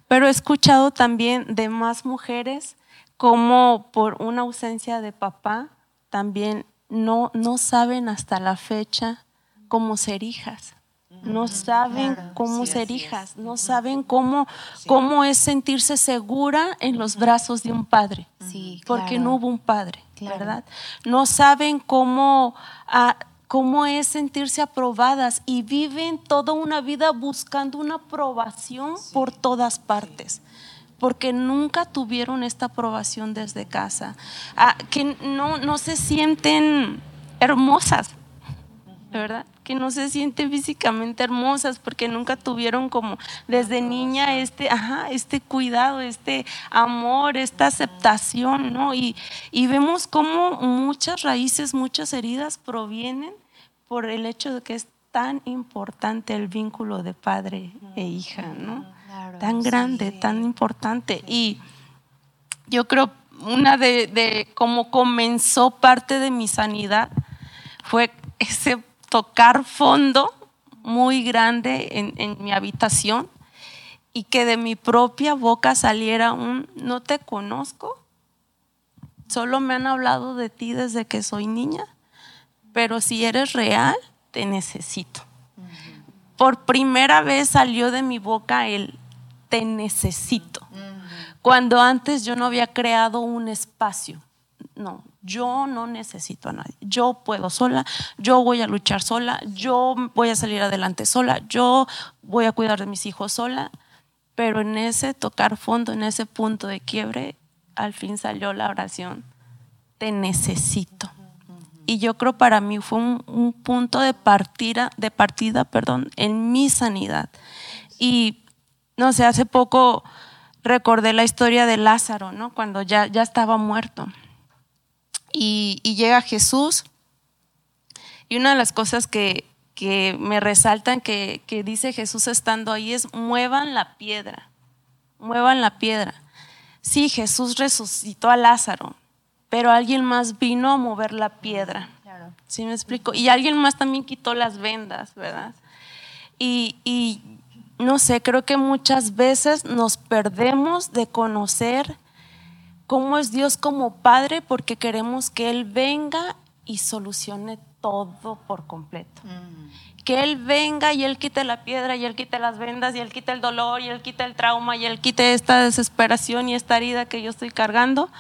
pero he escuchado también de más mujeres como por una ausencia de papá también no, no saben hasta la fecha cómo ser hijas. No saben cómo
Sí,
ser hijas, no saben cómo, cómo es sentirse segura en los brazos de un padre.
Sí,
porque
claro.
no hubo un padre,
Claro.
¿verdad? No saben cómo, ah, cómo es sentirse aprobadas y viven toda una vida buscando una aprobación por todas partes. Porque nunca tuvieron esta aprobación desde casa, Ah, que no, no se sienten hermosas, ¿verdad? Que no se sienten físicamente hermosas porque nunca tuvieron como desde niña este, ajá, este cuidado, este amor, esta aceptación, ¿no? Y, y vemos cómo muchas raíces, muchas heridas provienen por el hecho de que es tan importante el vínculo de padre e hija, ¿no? Tan grande, tan importante. Y yo creo una de, de cómo comenzó parte de mi sanidad fue ese tocar fondo muy grande en, en, mi habitación y que de mi propia boca saliera un no te conozco, solo me han hablado de ti desde que soy niña, pero si eres real, te necesito. Por primera vez salió de mi boca el te necesito, cuando antes yo no había creado un espacio. No, yo no necesito a nadie. Yo puedo sola, yo voy a luchar sola, yo voy a salir adelante sola, yo voy a cuidar de mis hijos sola. Pero en ese tocar fondo, en ese punto de quiebre, al fin salió la oración, te necesito. Y yo creo para mí fue un, punto de partida, de partida, perdón, en mi sanidad. Y no sé, hace poco recordé la historia de Lázaro, ¿no? Cuando ya, ya estaba muerto y, llega Jesús. Y una de las cosas que, me resaltan que, que, dice Jesús estando ahí es muevan la piedra, muevan la piedra. Sí, Jesús resucitó a Lázaro, pero alguien más vino a mover la piedra. ¿Sí me explico? Y alguien más también quitó las vendas, ¿verdad? Y, y no sé, creo que muchas veces nos perdemos de conocer cómo es Dios como Padre porque queremos que Él venga y solucione todo por completo. Mm. Que Él venga y Él quite la piedra y Él quite las vendas y Él quite el dolor y Él quite el trauma y Él quite esta desesperación y esta herida que yo estoy cargando.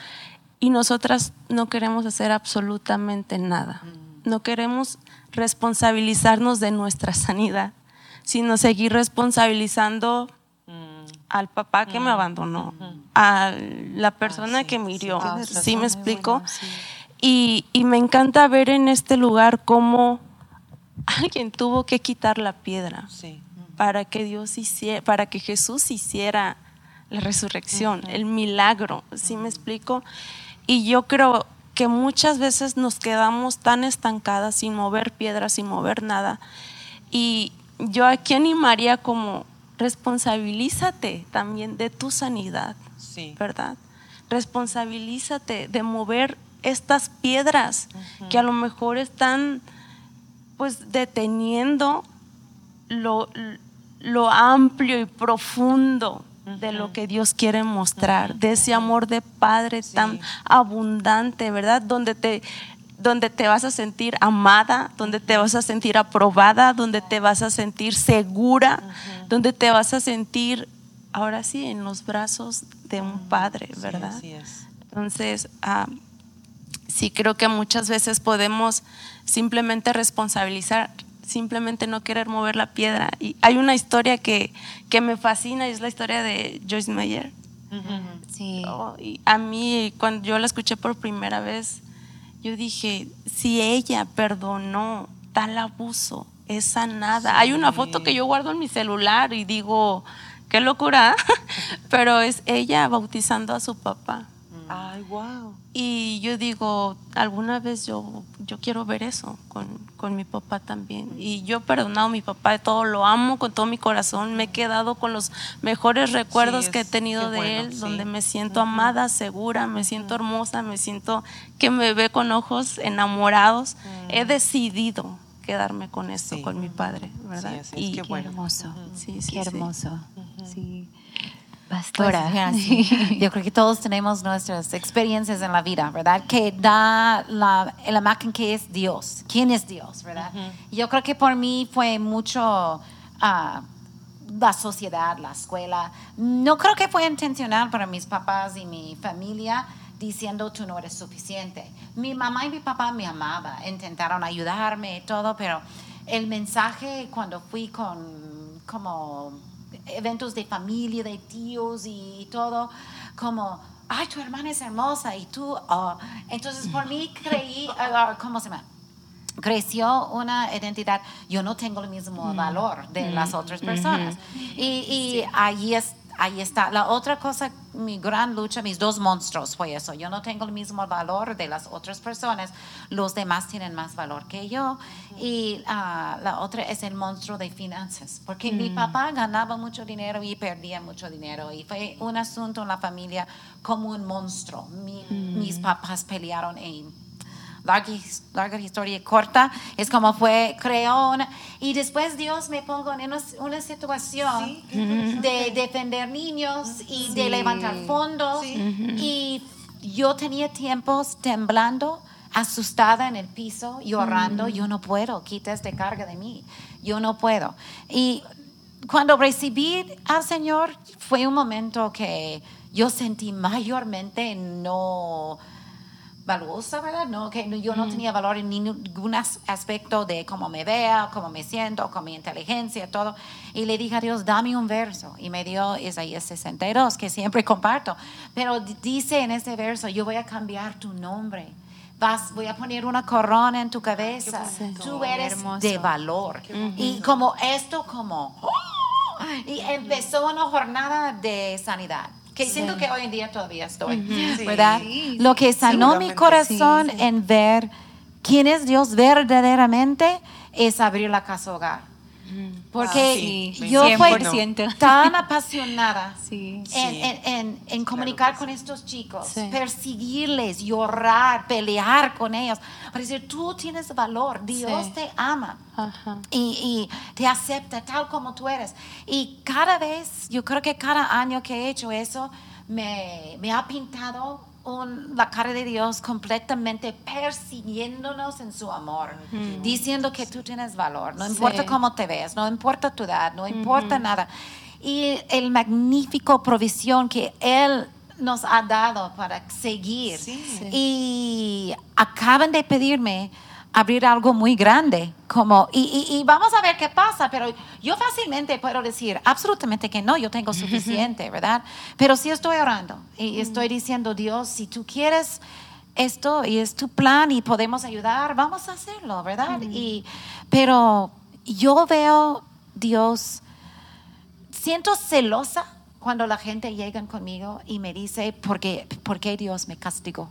Y nosotras no queremos hacer absolutamente nada. Mm. No queremos responsabilizarnos de nuestra sanidad, sino seguir responsabilizando al papá que me abandonó, a la persona que me hirió. Sí, me explico. y, y, me encanta ver en este lugar cómo alguien tuvo que quitar la piedra para que Dios hiciera, para que Jesús hiciera la resurrección, el milagro. ¿Sí me explico? Y yo creo que muchas veces nos quedamos tan estancadas sin mover piedras, sin mover nada. Y yo aquí animaría como responsabilízate también de tu sanidad, ¿verdad? Responsabilízate de mover estas piedras que a lo mejor están pues deteniendo lo, lo amplio y profundo de lo que Dios quiere mostrar, de ese amor de Padre tan abundante, ¿verdad? Donde te donde te vas a sentir amada, donde te vas a sentir aprobada, donde te vas a sentir segura, donde te vas a sentir, ahora sí, en los brazos de un padre, ¿verdad? Entonces, ah, sí creo que muchas veces podemos simplemente responsabilizar, simplemente no querer mover la piedra. Y hay una historia que, que me fascina y es la historia de Joyce Meyer. Sí. Oh, y a mí, cuando yo la escuché por primera vez, yo dije, si ella perdonó tal abuso, es sanada. Hay una foto que yo guardo en mi celular y digo, qué locura, pero es ella bautizando a su papá.
Ay, wow.
Y yo digo, alguna vez yo, yo quiero ver eso con, con, mi papá también. Y yo he perdonado a mi papá de todo, lo amo con todo mi corazón. Me he quedado con los mejores recuerdos que he tenido de él, donde me siento amada, segura, me siento hermosa, me siento que me ve con ojos enamorados. He decidido quedarme con esto, con mi padre, ¿verdad?
y qué, hermoso. Sí, qué hermoso. Sí.
Pastora. Pues, yo creo que todos tenemos nuestras experiencias en la vida, ¿verdad? Que da la, la imagen que es Dios. ¿Quién es Dios, verdad? Yo creo que por mí fue mucho uh, la sociedad, la escuela. No creo que fue intencional para mis papás y mi familia diciendo tú no eres suficiente. Mi mamá y mi papá me amaban, intentaron ayudarme y todo, pero el mensaje cuando fui con como eventos de familia, de tíos y todo, como, ay, tu hermana es hermosa y tú, oh". entonces por mí creí, uh, ¿cómo se llama? creció una identidad, yo no tengo el mismo
Mm.
valor de las otras personas. Y, y ahí, es, ahí está. La otra cosa, mi gran lucha, mis dos monstruos fue eso. Yo no tengo el mismo valor de las otras personas, los demás tienen más valor que yo. Y ah, la otra es el monstruo de finanzas, porque mi
Mm.
papá ganaba mucho dinero y perdía mucho dinero. Y fue un asunto en la familia como un monstruo. Mi-
Mm.
Mis papás pelearon en larga, larga historia corta, es como fue, creó una, y después Dios me pongo en una, una situación de defender niños y de levantar fondos y yo tenía tiempos temblando, asustada en el piso, llorando, yo no puedo, quita esta carga de mí, yo no puedo. Y cuando recibí al Señor fue un momento que yo sentí mayormente no valiosa, ¿verdad? No, que yo no tenía valor en ningún as- aspecto de cómo me vea, cómo me siento, con mi inteligencia, todo. Y le dije a Dios, dame un verso. Y me dio Isaías 62, que siempre comparto. Pero dice en ese verso, yo voy a cambiar tu nombre. Vas, voy a poner una corona en tu cabeza. Tú eres de valor. Y como esto, como... Y empezó una jornada de sanidad. Que siento que hoy en día todavía estoy, ¿verdad? Lo que sanó mi corazón
Sí, sí.
en ver quién es Dios verdaderamente es abrir la casa hogar. Porque
Ah, sí,
yo fui
100%.
tan apasionada
Sí.
en,
Sí.
en- en- en comunicar con estos chicos,
Sí.
perseguirles, llorar, pelear con ellos, para decir, tú tienes valor, Dios
Sí.
te ama y, y te acepta tal como tú eres. Y cada vez, yo creo que cada año que he hecho eso, me, me ha pintado un- la cara de Dios completamente persiguiéndonos en su amor, diciendo que tú tienes valor, no importa
Sí.
cómo te ves, no importa tu edad, no importa nada. Y el magnífico provisión que Él nos ha dado para seguir. Y acaban de pedirme abrir algo muy grande, como, y, y- y vamos a ver qué pasa, pero yo fácilmente puedo decir absolutamente que no, yo tengo suficiente, ¿verdad? Pero sí estoy orando y estoy diciendo, Dios, si tú quieres esto y es tu plan y podemos ayudar, vamos a hacerlo, ¿verdad? y, pero yo veo, Dios, siento celosa cuando la gente llega conmigo y me dice, ¿por qué, por qué Dios me castigó?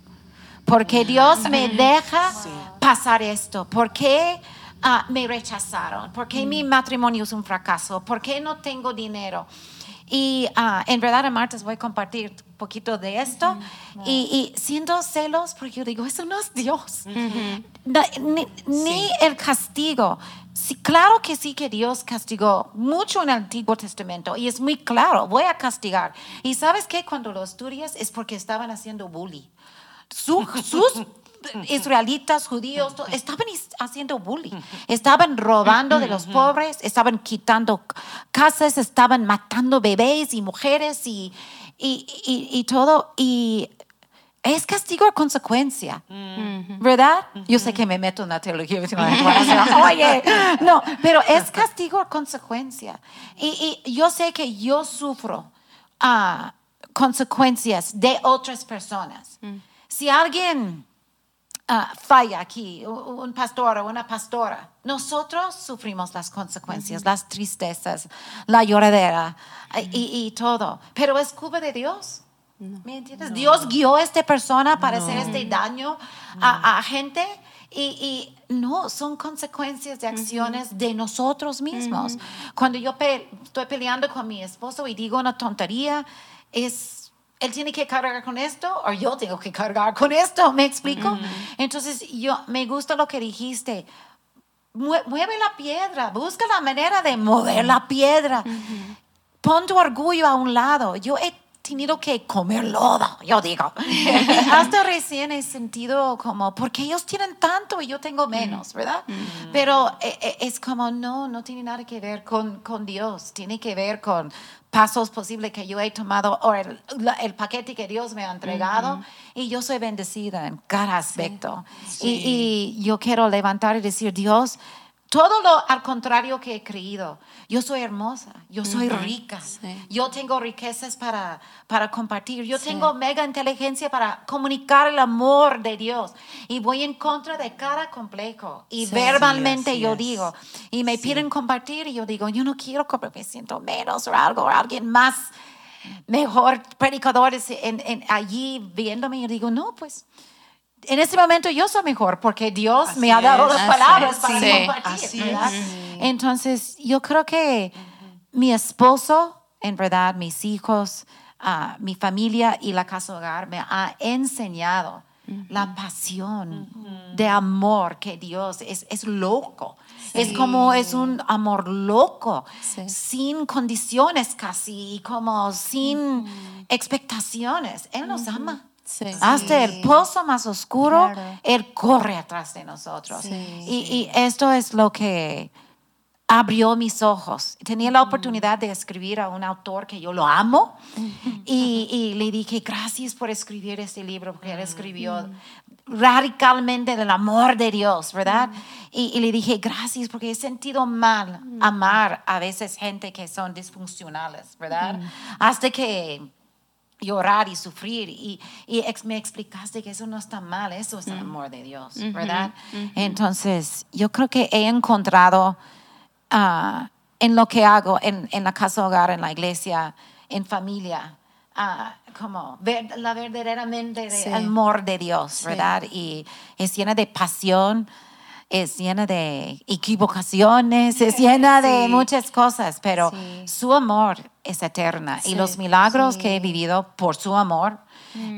¿Por qué Dios me deja pasar esto? ¿Por qué ah, me rechazaron? ¿Por qué mi matrimonio es un fracaso? ¿Por qué no tengo dinero? Y ah, en verdad, en martes voy a compartir un poquito de esto. Y, y siento celos, porque yo digo, eso no es Dios. Ni, ni el castigo. Sí, claro que sí que Dios castigó mucho en el Antiguo Testamento y es muy claro, voy a castigar. Y sabes qué, cuando lo estudias es porque estaban haciendo bully. Su- sus israelitas, judíos, estaban haciendo bully. Estaban robando de los pobres, estaban quitando casas, estaban matando bebés y mujeres y, y, y- y todo. Y es castigo a consecuencia, ¿verdad? Yo sé que me meto en la teología. Oye, no, pero es castigo a consecuencia. Y, y yo sé que yo sufro ah, consecuencias de otras personas. Si alguien ah, falla aquí, un pastor o una pastora, nosotros sufrimos las consecuencias, las tristezas, la lloradera eh, y, y todo. Pero es culpa de Dios. ¿Me entiendes? Dios guió a esta persona para hacer este daño a, a gente y, y no, son consecuencias de acciones de nosotros mismos. Cuando yo pe- estoy peleando con mi esposo y digo una tontería, es él tiene que cargar con esto o yo tengo que cargar con esto, ¿me explico? Entonces, yo me gusta lo que dijiste. Mue- Mueve la piedra, busca la manera de mover la piedra. Pon tu orgullo a un lado. Yo he tenido que comer lodo, yo digo. Hasta recién he sentido como, porque ellos tienen tanto y yo tengo menos, ¿verdad? Pero eh, eh, es como, no, no tiene nada que ver con, con Dios, tiene que ver con pasos posibles que yo he tomado o el, el paquete que Dios me ha entregado. Y yo soy bendecida en cada aspecto. Y, y yo quiero levantar y decir, Dios, todo lo al contrario que he creído. Yo soy hermosa, yo soy rica,
Sí.
yo tengo riquezas para, para compartir, yo tengo mega inteligencia para comunicar el amor de Dios. Y voy en contra de cada complejo. Y verbalmente yo digo y me piden compartir y yo digo, yo no quiero que me siento menos o algo, o alguien más mejor predicadores en, en- allí viéndome y yo digo, no, pues en ese momento yo soy mejor porque Dios
Así
me ha dado
es.
las palabras para
Sí.
compartir.
Así es.
Entonces, yo creo que mi esposo, en verdad, mis hijos, ah, mi familia y la casa hogar me ha enseñado la pasión de amor que Dios es, es loco. Es como es un amor loco,
Sí.
sin condiciones casi, y como sin expectaciones. Él nos ama.
Sí.
Hasta el pozo más oscuro,
Claro.
Él corre atrás de nosotros.
Sí.
Y, y esto es lo que abrió mis ojos. Tenía la oportunidad de escribir a un autor que yo lo amo y, y le dije, gracias por escribir este libro, porque él escribió radicalmente del amor de Dios, ¿verdad? Y, y le dije, gracias, porque he sentido mal amar a veces gente que son disfuncionales, ¿verdad? Hasta que llorar y sufrir y, y ex- me explicaste que eso no está mal, eso es el amor de Dios, ¿verdad? Entonces, yo creo que he encontrado ah, en lo que hago, en, en la casa hogar, en la iglesia, en familia, ah, como ver, la verdaderamente de
Sí.
amor de Dios, ¿verdad? Y es llena de pasión, es llena de equivocaciones, es llena de
Sí.
muchas cosas, pero
Sí.
su amor es eterna y los milagros
sí.
que he vivido por su amor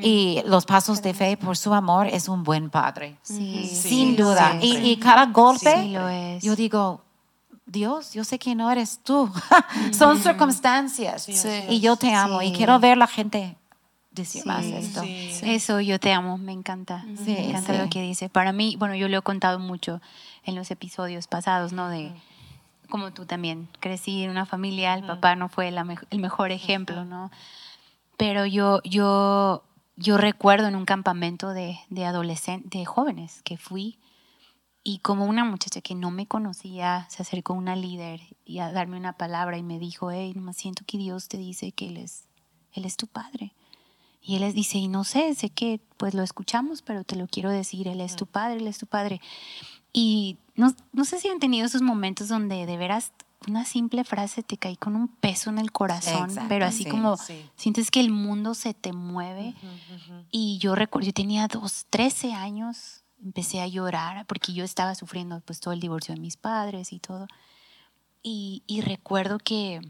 y los pasos de fe por su amor es un buen padre.
Sí,
Sin duda. Y, y cada golpe,
Sí lo es.
yo digo, Dios, yo sé que no eres tú. Son circunstancias. Y yo te amo y quiero ver la gente decir
Sí.
más esto.
Sí.
Eso, yo te amo, me encanta.
Sí,
me encanta lo que dice. Para mí, bueno, yo lo he contado mucho en los episodios pasados, ¿no? De como tú también, crecí en una familia, el papá no fue la el mejor ejemplo, ¿no? Pero yo, yo, yo recuerdo en un campamento de, de adolescentes, de jóvenes que fui, y como una muchacha que no me conocía se acercó una líder y a darme una palabra y me dijo, hey, nomás siento que Dios te dice que Él es, él es tu padre. Y él les dice, y no sé, sé que pues lo escuchamos, pero te lo quiero decir, Él es tu padre, Él es tu padre. Y no, no sé si han tenido esos momentos donde de veras una simple frase te cae con un peso en el corazón,
Exacto,
pero así
sí,
como
sí.
sientes que el mundo se te mueve. Y yo recuerdo, yo tenía dos, 13 años, empecé a llorar porque yo estaba sufriendo pues todo el divorcio de mis padres y todo. Y, y recuerdo que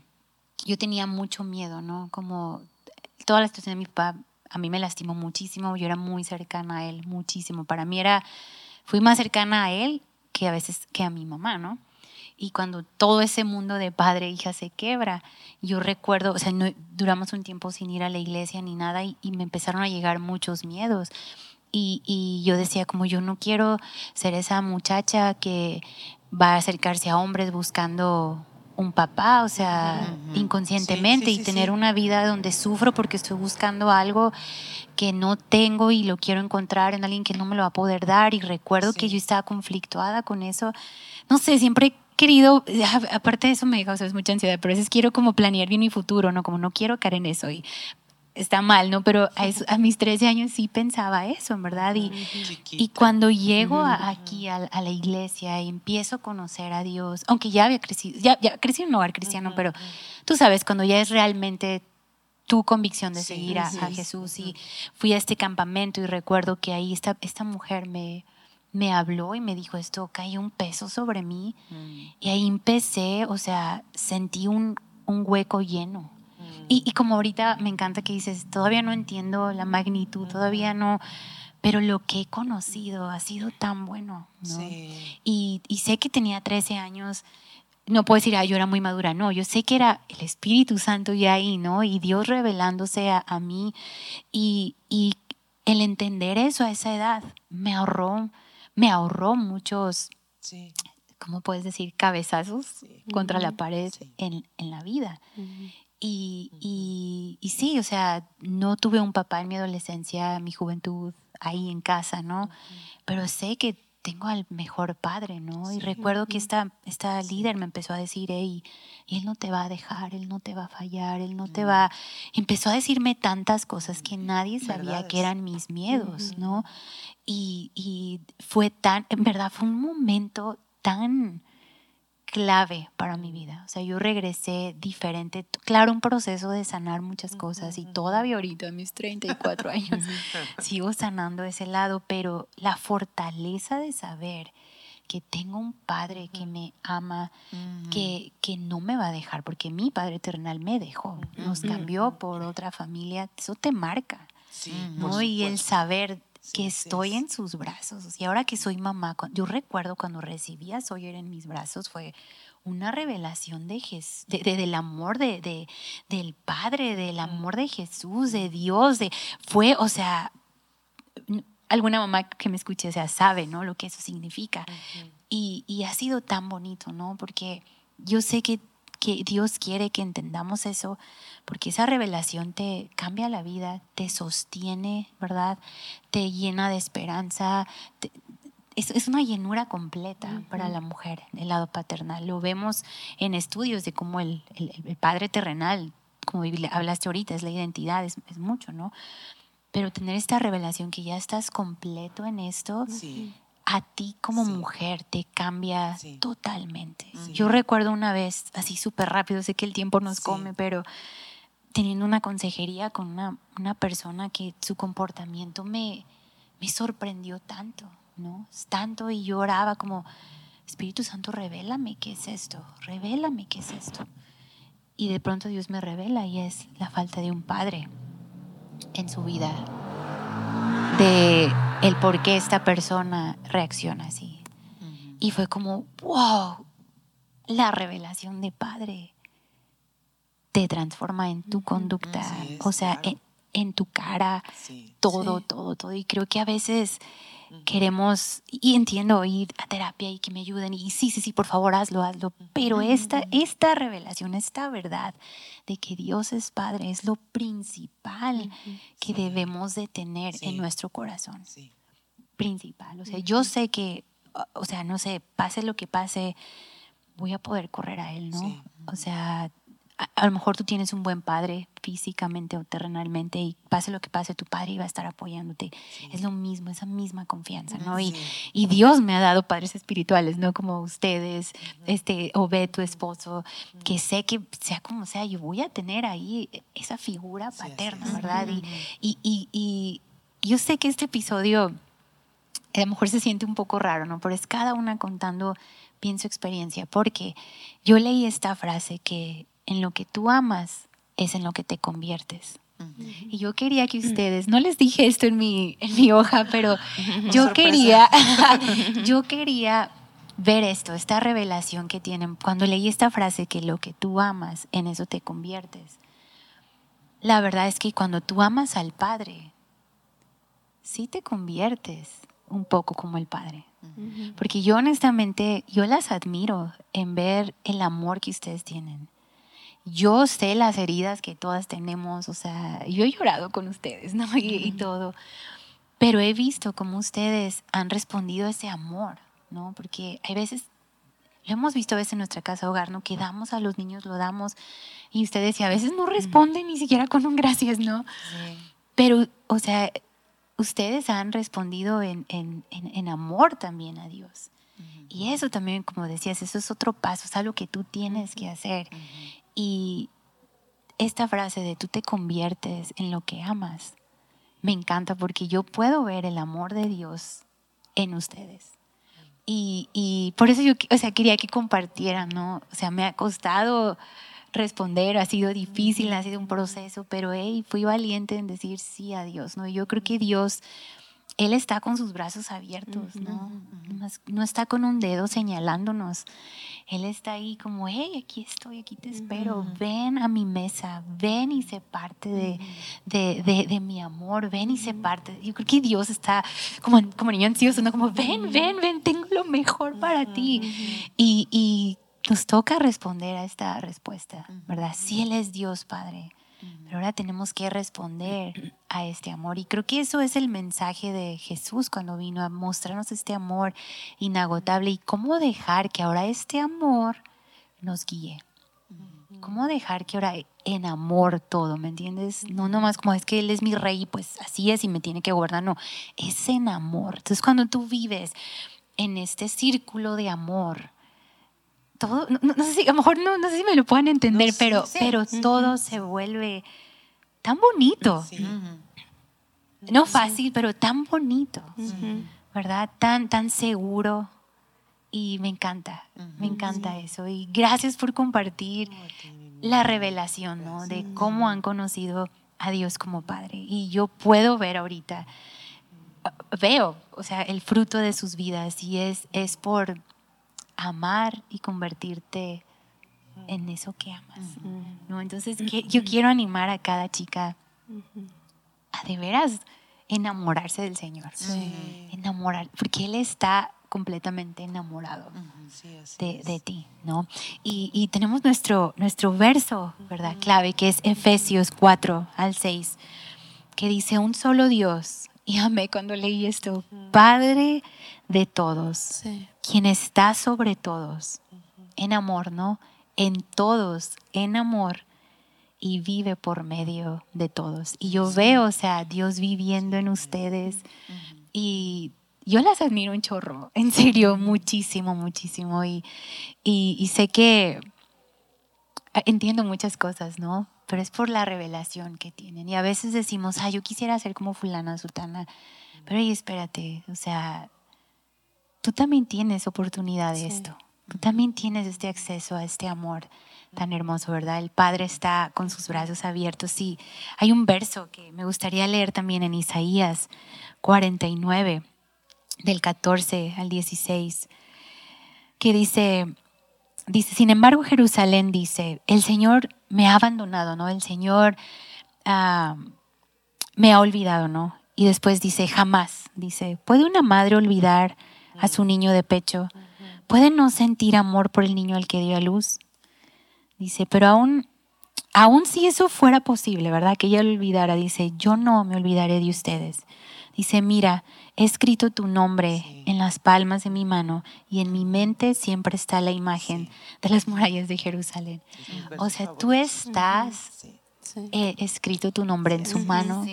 yo tenía mucho miedo, ¿no? Como toda la situación de mi papá a mí me lastimó muchísimo, yo era muy cercana a él, muchísimo. Para mí era, fui más cercana a él que a veces que a mi mamá, ¿no? Y cuando todo ese mundo de padre e hija se quebra, yo recuerdo, o sea, no, duramos un tiempo sin ir a la iglesia ni nada y, y me empezaron a llegar muchos miedos. Y, y yo decía, como yo no quiero ser esa muchacha que va a acercarse a hombres buscando un papá, o sea, inconscientemente
Sí, sí,
y
sí,
tener una vida donde sufro porque estoy buscando algo que no tengo y lo quiero encontrar en alguien que no me lo va a poder dar. Y recuerdo que yo estaba conflictuada con eso. No sé, siempre he querido, a- aparte de eso me causa mucha ansiedad, pero a veces quiero como planear bien mi futuro, ¿no? Como no quiero caer en eso y está mal, ¿no? Pero a, eso- a mis 13 años sí pensaba eso, en verdad. Y, y cuando llego a- aquí a, a la iglesia y empiezo a conocer a Dios, aunque ya había crecido, ya, ya crecí en un hogar cristiano, pero tú sabes, cuando ya es realmente tu convicción de
Sí,
seguir a. Jesús y fui a este campamento y recuerdo que ahí esta, esta mujer me, me habló y me dijo esto, cayó un peso sobre mí y ahí empecé, o sea, sentí un, un hueco lleno. Y, y como ahorita me encanta que dices, todavía no entiendo la magnitud, todavía no, pero lo que he conocido ha sido tan bueno. ¿no?
Sí.
Y, y sé que tenía 13 años, no puedo decir, ah, yo era muy madura, no, yo sé que era el Espíritu Santo ya ahí, ¿no? Y Dios revelándose a, a mí y, y el entender eso a esa edad me ahorró, me ahorró muchos,
Sí.
¿cómo puedes decir? Cabezazos contra la pared
Sí.
en, en la vida. Y, y, y sí, o sea, no tuve un papá en mi adolescencia, en mi juventud, ahí en casa, ¿no? Pero sé que tengo al mejor padre, ¿no? Y recuerdo que esta, esta líder me empezó a decir, hey, él no te va a dejar, él no te va a fallar, él no te va... Empezó a decirme tantas cosas que nadie sabía que eran mis miedos, ¿no? Y, y fue tan, en verdad, fue un momento tan clave para mi vida. O sea, yo regresé diferente. Claro, un proceso de sanar muchas cosas y todavía ahorita, a mis 34 años, sigo sanando ese lado, pero la fortaleza de saber que tengo un padre que me ama, que, que no me va a dejar, porque mi padre eternal me dejó, nos cambió por otra familia, eso te marca.
Sí,
¿no? Y el saber que estoy
es.
en sus brazos. Y ahora que soy mamá, yo recuerdo cuando recibí a Sawyer en mis brazos, fue una revelación de Jes- de- de- del amor de, de- del Padre, del amor de Jesús, de Dios. De, fue, o sea, alguna mamá que me escuche, o sea, sabe, ¿no? Lo que eso significa. y, y ha sido tan bonito, ¿no? Porque yo sé que, que Dios quiere que entendamos eso, porque esa revelación te cambia la vida, te sostiene, ¿verdad? Te llena de esperanza. te- es, es una llenura completa para la mujer, el lado paternal. Lo vemos en estudios de cómo el, el- el padre terrenal, como hablaste ahorita, es la identidad, es, es mucho, ¿no? Pero tener esta revelación que ya estás completo en esto,
Sí.
A ti como
Sí.
mujer te cambia
Sí.
totalmente.
Sí.
Yo recuerdo una vez, así súper rápido, sé que el tiempo nos come, pero teniendo una consejería con una, una persona que su comportamiento me, me sorprendió tanto, ¿no? Tanto y yo oraba como, Espíritu Santo, revélame qué es esto, revélame qué es esto. Y de pronto Dios me revela y es la falta de un padre en su vida, de el por qué esta persona reacciona así. Y fue como, wow, la revelación de padre te transforma en tu conducta,
es,
o sea,
claro.
en, en tu cara,
Sí.
todo,
Sí.
todo, todo. Y creo que a veces queremos, y entiendo, ir a terapia y que me ayuden, y sí, sí, sí, por favor, hazlo, hazlo. Pero esta, esta revelación, esta verdad de que Dios es Padre, es lo principal que debemos de tener en nuestro corazón
Sí.
principal. O sea, yo sé que, o- o sea, no sé, pase lo que pase, voy a poder correr a él, ¿no?
Sí.
O sea, a, a lo mejor tú tienes un buen padre físicamente o terrenalmente y pase lo que pase, tu padre iba a estar apoyándote. Es lo mismo, esa misma confianza, ¿no? Y,
Sí.
y Dios me ha dado padres espirituales, ¿no? Como ustedes, este, Obed, tu esposo, que sé que sea como sea, yo voy a tener ahí esa figura
Sí,
paterna. ¿verdad? Y, y, y, y yo sé que este episodio a lo mejor se siente un poco raro, ¿no? Pero es cada una contando bien su experiencia, porque yo leí esta frase que en lo que tú amas es en lo que te conviertes. Y yo quería que ustedes, no les dije esto en mi, en mi hoja, pero yo
Sorpresa.
quería, yo quería ver esto, esta revelación que tienen. Cuando leí esta frase que lo que tú amas, en eso te conviertes. La verdad es que cuando tú amas al Padre, sí te conviertes un poco como el Padre. Porque yo honestamente, yo las admiro en ver el amor que ustedes tienen. Yo sé las heridas que todas tenemos, o sea, yo he llorado con ustedes, ¿no? Y, y todo. Pero he visto cómo ustedes han respondido a ese amor, ¿no? Porque hay veces, lo hemos visto a veces en nuestra casa hogar, ¿no? Que damos a los niños, lo damos, y ustedes y a veces no responden ni siquiera con un gracias, ¿no? Pero, o sea, ustedes han respondido en, en- en- en amor también a Dios. Y eso también, como decías, eso es otro paso, es algo que tú tienes que hacer. Y esta frase de tú te conviertes en lo que amas, me encanta porque yo puedo ver el amor de Dios en ustedes. Y, y por eso yo, o sea, quería que compartieran, ¿no? O sea, me ha costado responder, ha sido difícil, ha sido un proceso, pero hey, fui valiente en decir sí a Dios, ¿no? Yo creo que Dios, Él está con sus brazos abiertos, ¿no? No está con un dedo señalándonos. Él está ahí como, hey, aquí estoy, aquí te espero, ven a mi mesa, ven y sé parte de, de, de- de mi amor, ven y sé parte. Yo creo que Dios está como, como niño ansioso, ¿no? Como, ven, ven, ven, tengo lo mejor para ti. Y, y nos toca responder a esta respuesta, ¿verdad? Si Él es Dios, Padre, pero ahora tenemos que responder a este amor. Y creo que eso es el mensaje de Jesús cuando vino a mostrarnos este amor inagotable y cómo dejar que ahora este amor nos guíe. ¿Cómo dejar que ahora en amor todo, ¿me entiendes? No nomás como es que Él es mi rey, pues así es y me tiene que gobernar, no, es en amor. Entonces cuando tú vives en este círculo de amor, todo, no, no sé si, a lo mejor no, no sé si me lo puedan entender,
No, sí,
pero,
sí.
pero todo se vuelve tan bonito.
Sí.
No fácil, pero tan bonito, ¿verdad? Tan, tan seguro. Y me encanta, me encanta eso. Y gracias por compartir la revelación, ¿no? De cómo han conocido a Dios como Padre. Y yo puedo ver ahorita, veo, o sea, el fruto de sus vidas y es, es por amar y convertirte en eso que amas, ¿no? Entonces, que- yo quiero animar a cada chica a de veras enamorarse del Señor. Enamorar, porque Él está completamente enamorado
Sí,
de, de ti, ¿no? Y, y tenemos nuestro, nuestro verso, ¿verdad? Clave, que es Efesios 4 al 6, que dice, un solo Dios, y amé cuando leí esto, Padre de todos,
Sí.
quien está sobre todos, en amor, ¿no? En todos, en amor, y vive por medio de todos. Y yo veo, o sea, Dios viviendo en ustedes y yo las admiro un chorro, en serio, muchísimo, muchísimo. Y, y, y sé que ah, entiendo muchas cosas, ¿no? Pero es por la revelación que tienen. Y a veces decimos, ah, yo quisiera ser como fulana, sutana. Pero ahí espérate, o sea, tú también tienes oportunidad de esto. Tú también tienes este acceso a este amor tan hermoso, ¿verdad? El Padre está con sus brazos abiertos. Y hay un verso que me gustaría leer también en Isaías 49, del 14 al 16, que dice, dice, sin embargo Jerusalén dice, el Señor me ha abandonado, ¿no? El Señor ah, me ha olvidado, ¿no? Y después dice, jamás, dice, ¿puede una madre olvidar a su niño de pecho? ¿Puede no sentir amor por el niño al que dio a luz? Dice, pero aún, aún si eso fuera posible, ¿verdad? Que ella lo olvidara, dice, yo no me olvidaré de ustedes. Dice, mira, he escrito tu nombre
Sí.
en las palmas de mi mano y en mi mente siempre está la imagen de las murallas de Jerusalén. O sea, tú estás
Sí.
Sí.
eh, escrito tu nombre en su mano.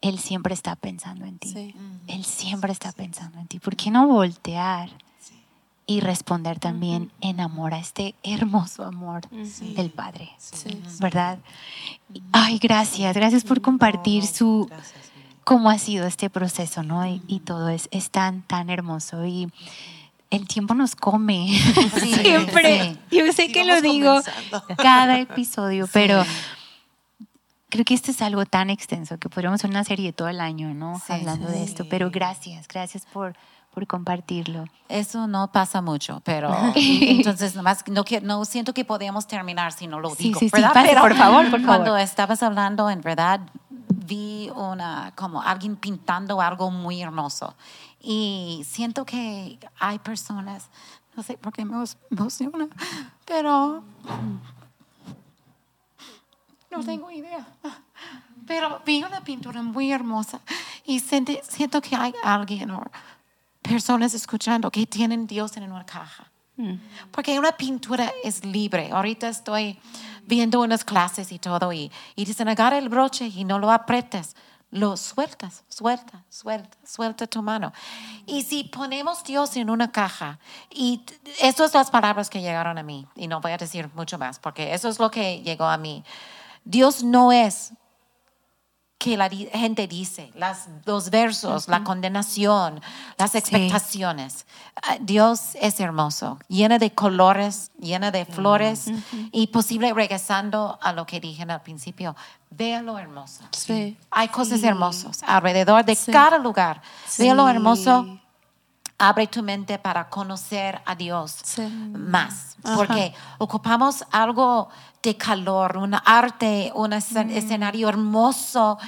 Él siempre está pensando en ti.
Sí.
Él siempre está pensando en ti. ¿Por qué no voltear y responder también en amor a este hermoso amor del Padre?
Sí.
¿Verdad? Ay, gracias. Gracias por compartir
No,
su
gracias,
cómo ha sido este proceso, ¿no? Y, y todo es, es tan, tan hermoso. Y el tiempo nos come.
Sí,
Siempre.
sí.
Yo sé
Sí,
que lo digo
comenzando.
cada episodio, pero. Creo que este es algo tan extenso que podríamos hacer una serie todo el año, ¿no?
Sí,
Hablando de
sí.
esto. Pero gracias, gracias por, por compartirlo.
Eso no pasa mucho, pero entonces nomás no, no siento que podemos terminar si no lo
Sí,
digo,
sí, sí,
¿verdad?
pase,
Pero
por favor, por
Cuando
favor.
estabas hablando, en verdad vi una como alguien pintando algo muy hermoso y siento que hay personas, no sé por qué me emo- emociona, pero no tengo idea. Pero vi una pintura muy hermosa y siento que hay alguien o personas escuchando que tienen Dios en una caja. Porque una pintura es libre. Ahorita estoy viendo unas clases y todo y, y dicen agarra el broche y no lo apretes. Lo sueltas, suelta, suelta, suelta tu mano. Y si ponemos Dios en una caja, y esas son las palabras que llegaron a mí, y no voy a decir mucho más, porque eso es lo que llegó a mí. Dios no es que la gente dice, las, los versos, la condenación, las expectaciones. Ah, Dios es hermoso, lleno de colores, lleno de flores y posible regresando a lo que dije al principio, vea lo hermoso.
Sí.
Hay cosas hermosas alrededor de cada lugar. Vea lo hermoso. Abre tu mente para conocer a Dios
Sí.
más. Porque ocupamos algo de calor, un arte, un escen- escenario hermoso.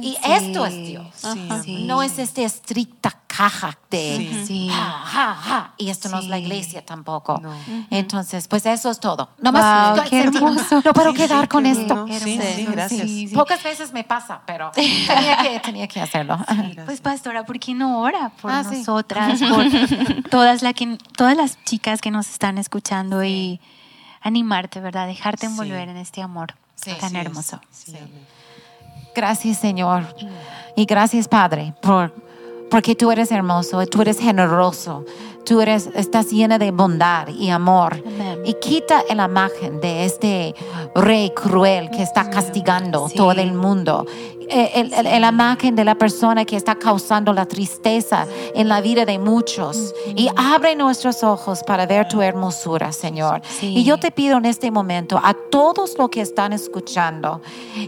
Y esto es Dios.
Sí, sí.
No es esta estricta caja de ja, ja, ja, y esto no es la iglesia tampoco.
No.
Entonces, pues eso es todo. Nomás
Wow, qué
sentí-
hermoso.
no puedo
Sí,
quedar
sí,
con
qué
esto.
gracias.
sí, sí.
Pocas veces me pasa, pero tenía que, tenía que hacerlo.
Pues pastora, ¿por qué no ora por
Ah, sí.
nosotras, por todas, la que, todas las chicas que nos están escuchando y animarte, ¿verdad? Dejarte
Sí.
envolver en este amor
Sí.
tan hermoso.
Gracias, Señor. Y gracias, Padre, por, porque tú eres hermoso, tú eres generoso, tú eres, estás llena de bondad y amor.
Amén.
Y quita la imagen de este rey cruel que está castigando
Sí.
todo el mundo. El- el- la imagen de la persona que está causando la tristeza en la vida de muchos. Y abre nuestros ojos para ver tu hermosura, Señor.
Sí.
Y yo te pido en este momento a todos los que están escuchando,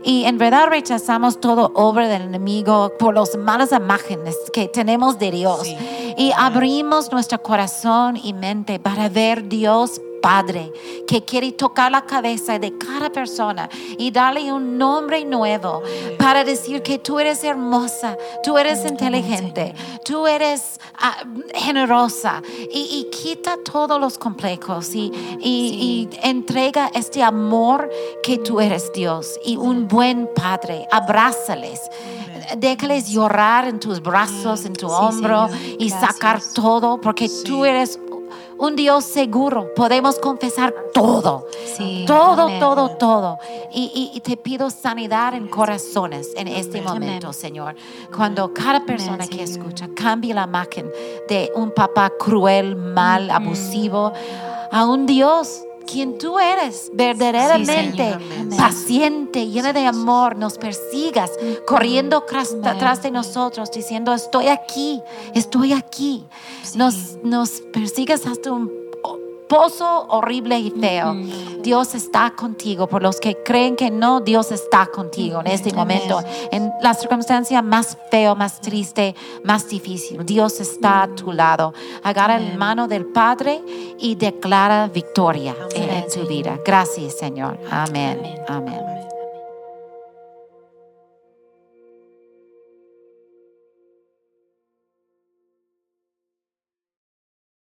y en verdad rechazamos todo obra del enemigo por las malas imágenes que tenemos de Dios.
Sí.
Y abrimos nuestro corazón y mente para ver Dios Padre, que quiere tocar la cabeza de cada persona y darle un nombre nuevo para decir que tú eres hermosa, tú eres inteligente, tú eres ah, generosa y, y quita todos los complejos y, y- y entrega este amor que tú eres Dios y un buen Padre. Abrázales. Déjales llorar en tus brazos, en tu
Sí,
hombro
Señor.
y sacar todo, porque tú eres un Dios seguro. Podemos confesar todo.
Sí.
Todo,
Amén.
todo, todo. Y, y- y te pido sanidad en corazones en este
Amén.
momento, Señor. Cuando cada persona que
Señor.
escucha cambie la imagen de un papá cruel, mal, abusivo, a un Dios quien tú eres, verdaderamente paciente, llena de amor, nos persigas, corriendo atrás de nosotros, diciendo, estoy aquí, estoy aquí. Nos, nos persigas hasta un pozo horrible y feo. Dios está contigo. Por los que creen que no, Dios está contigo en este momento. En la circunstancia más feo, más triste, más difícil. Dios está a tu lado. Agarra la mano del Padre y declara victoria en, tu vida. Gracias, Señor. Amén.
Amén.